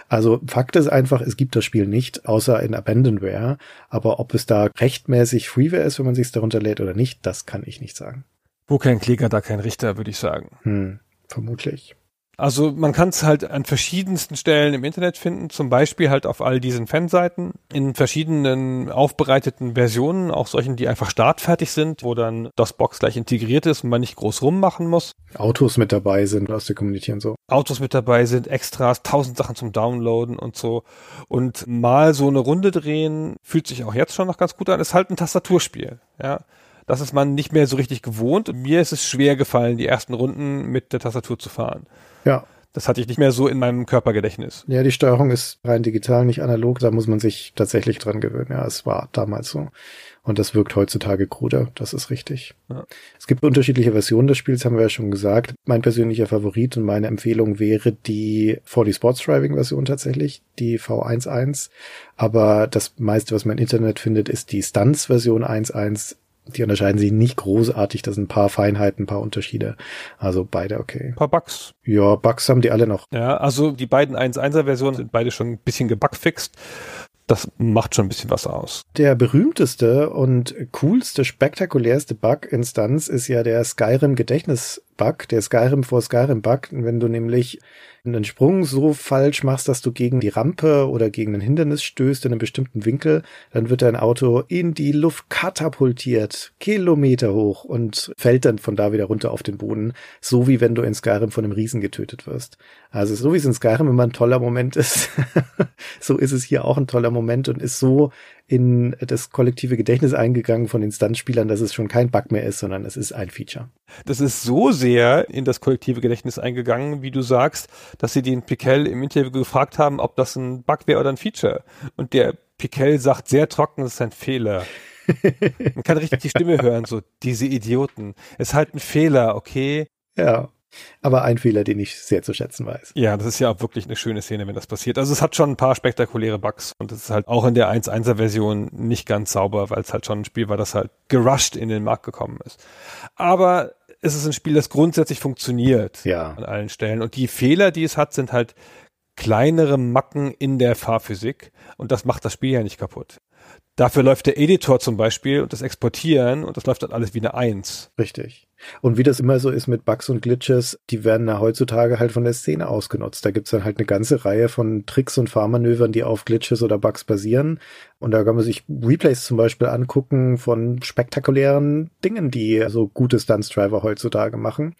Also Fakt ist einfach, es gibt das Spiel nicht, außer in Abandonware. Aber ob es da rechtmäßig Freeware ist, wenn man sich darunter lädt oder nicht, das kann ich nicht sagen. Wo kein Kläger, da kein Richter, würde ich sagen. Hm, vermutlich. Also man kann es halt an verschiedensten Stellen im Internet finden, zum Beispiel halt auf all diesen Fanseiten, in verschiedenen aufbereiteten Versionen, auch solchen, die einfach startfertig sind, wo dann das Box gleich integriert ist und man nicht groß rummachen muss. Autos mit dabei sind aus der Community und so. Autos mit dabei sind, Extras, tausend Sachen zum Downloaden und so. Und mal so eine Runde drehen, fühlt sich auch jetzt schon noch ganz gut an, ist halt ein Tastaturspiel, ja. Das ist man nicht mehr so richtig gewohnt mir ist es schwer gefallen, die ersten Runden mit der Tastatur zu fahren. Ja. Das hatte ich nicht mehr so in meinem Körpergedächtnis. Ja, die Steuerung ist rein digital, nicht analog. Da muss man sich tatsächlich dran gewöhnen. Ja, es war damals so. Und das wirkt heutzutage kruder. Das ist richtig. Ja. Es gibt unterschiedliche Versionen des Spiels, haben wir ja schon gesagt. Mein persönlicher Favorit und meine Empfehlung wäre die 4D Sports Driving Version tatsächlich, die V11. Aber das meiste, was man im Internet findet, ist die Stunts Version 1.1 die unterscheiden sich nicht großartig. Das sind ein paar Feinheiten, ein paar Unterschiede. Also beide okay. Ein paar Bugs. Ja, Bugs haben die alle noch. Ja, also die beiden 1.1er Versionen sind beide schon ein bisschen gebugfixt. Das macht schon ein bisschen was aus. Der berühmteste und coolste, spektakulärste Bug-Instanz ist ja der Skyrim Gedächtnis-Bug, der Skyrim vor Skyrim-Bug. Wenn du nämlich einen Sprung so falsch machst, dass du gegen die Rampe oder gegen ein Hindernis stößt in einem bestimmten Winkel, dann wird dein Auto in die Luft katapultiert, Kilometer hoch und fällt dann von da wieder runter auf den Boden, so wie wenn du in Skyrim von einem Riesen getötet wirst. Also so wie es in Skyrim immer ein toller Moment ist, so ist es hier auch ein toller Moment und ist so in das kollektive Gedächtnis eingegangen von den Stuntspielern, dass es schon kein Bug mehr ist, sondern es ist ein Feature. Das ist so sehr in das kollektive Gedächtnis eingegangen, wie du sagst, dass sie den Piquel im Interview gefragt haben, ob das ein Bug wäre oder ein Feature. Und der Piquel sagt sehr trocken, das ist ein Fehler. Man kann richtig die Stimme hören, so, diese Idioten. Es ist halt ein Fehler, okay? Ja. Aber ein Fehler, den ich sehr zu schätzen weiß. Ja, das ist ja auch wirklich eine schöne Szene, wenn das passiert. Also es hat schon ein paar spektakuläre Bugs und es ist halt auch in der 1.1er Version nicht ganz sauber, weil es halt schon ein Spiel war, das halt gerusht in den Markt gekommen ist. Aber es ist ein Spiel, das grundsätzlich funktioniert ja. an allen Stellen. Und die Fehler, die es hat, sind halt kleinere Macken in der Fahrphysik und das macht das Spiel ja nicht kaputt. Dafür läuft der Editor zum Beispiel und das Exportieren und das läuft dann alles wie eine Eins. Richtig. Und wie das immer so ist mit Bugs und Glitches, die werden ja heutzutage halt von der Szene ausgenutzt. Da gibt's dann halt eine ganze Reihe von Tricks und Fahrmanövern, die auf Glitches oder Bugs basieren. Und da kann man sich Replays zum Beispiel angucken von spektakulären Dingen, die so gute Stunts-Driver heutzutage machen.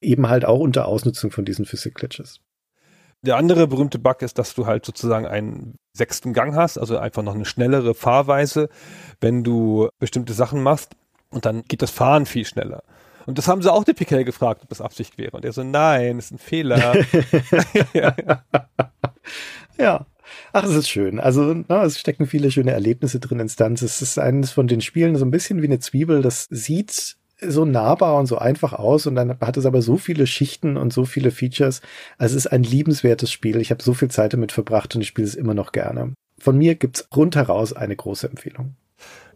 Eben halt auch unter Ausnutzung von diesen Physik-Glitches. Der andere berühmte Bug ist, dass du halt sozusagen einen sechsten Gang hast, also einfach noch eine schnellere Fahrweise, wenn du bestimmte Sachen machst und dann geht das Fahren viel schneller. Und das haben sie auch den Piquet gefragt, ob das Absicht wäre. Und er so, nein, ist ein Fehler. ja. ja. Ach, es ist schön. Also, na, es stecken viele schöne Erlebnisse drin in Stunts. Es ist eines von den Spielen so ein bisschen wie eine Zwiebel. Das sieht so nahbar und so einfach aus und dann hat es aber so viele Schichten und so viele Features. Also es ist ein liebenswertes Spiel. Ich habe so viel Zeit damit verbracht und ich spiele es immer noch gerne. Von mir gibt's rundheraus eine große Empfehlung.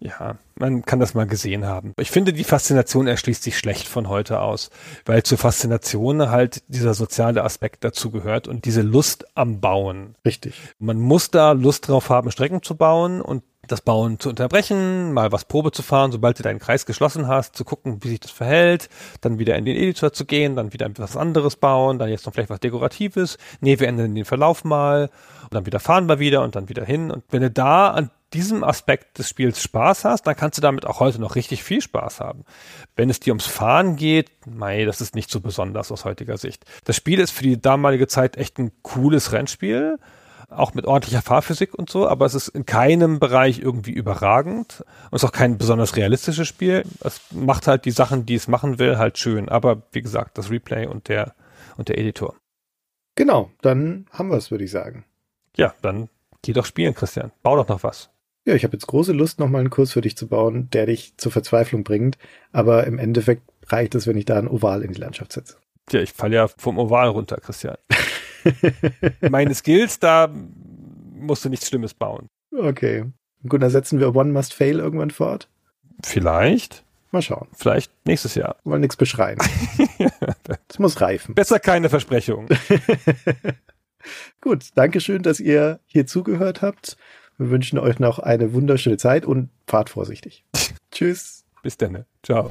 Ja, man kann das mal gesehen haben. Ich finde, die Faszination erschließt sich schlecht von heute aus, weil zur Faszination halt dieser soziale Aspekt dazu gehört und diese Lust am Bauen. Richtig. Man muss da Lust drauf haben, Strecken zu bauen und das Bauen zu unterbrechen, mal was Probe zu fahren, sobald du deinen Kreis geschlossen hast, zu gucken, wie sich das verhält, dann wieder in den Editor zu gehen, dann wieder etwas anderes bauen, dann jetzt noch vielleicht was Dekoratives, nee, wir ändern den Verlauf mal und dann wieder fahren wir wieder und dann wieder hin und wenn du da an diesem Aspekt des Spiels Spaß hast, dann kannst du damit auch heute noch richtig viel Spaß haben. Wenn es dir ums Fahren geht, mei, das ist nicht so besonders aus heutiger Sicht. Das Spiel ist für die damalige Zeit echt ein cooles Rennspiel, auch mit ordentlicher Fahrphysik und so, aber es ist in keinem Bereich irgendwie überragend und ist auch kein besonders realistisches Spiel. Es macht halt die Sachen, die es machen will, halt schön. Aber wie gesagt, das Replay und der und der Editor. Genau, dann haben wir es, würde ich sagen. Ja, dann geh doch spielen, Christian. Bau doch noch was. Ja, ich habe jetzt große Lust, nochmal einen Kurs für dich zu bauen, der dich zur Verzweiflung bringt. Aber im Endeffekt reicht es, wenn ich da ein Oval in die Landschaft setze. Tja, ich falle ja vom Oval runter, Christian. Meine Skills, da musst du nichts Schlimmes bauen. Okay. Gut, dann setzen wir One Must Fail irgendwann fort. Vielleicht. Mal schauen. Vielleicht nächstes Jahr. Wollen nichts beschreien. Es muss reifen. Besser keine Versprechungen. Gut, danke schön, dass ihr hier zugehört habt. Wir wünschen euch noch eine wunderschöne Zeit und fahrt vorsichtig. Tschüss. Bis dann. Ciao.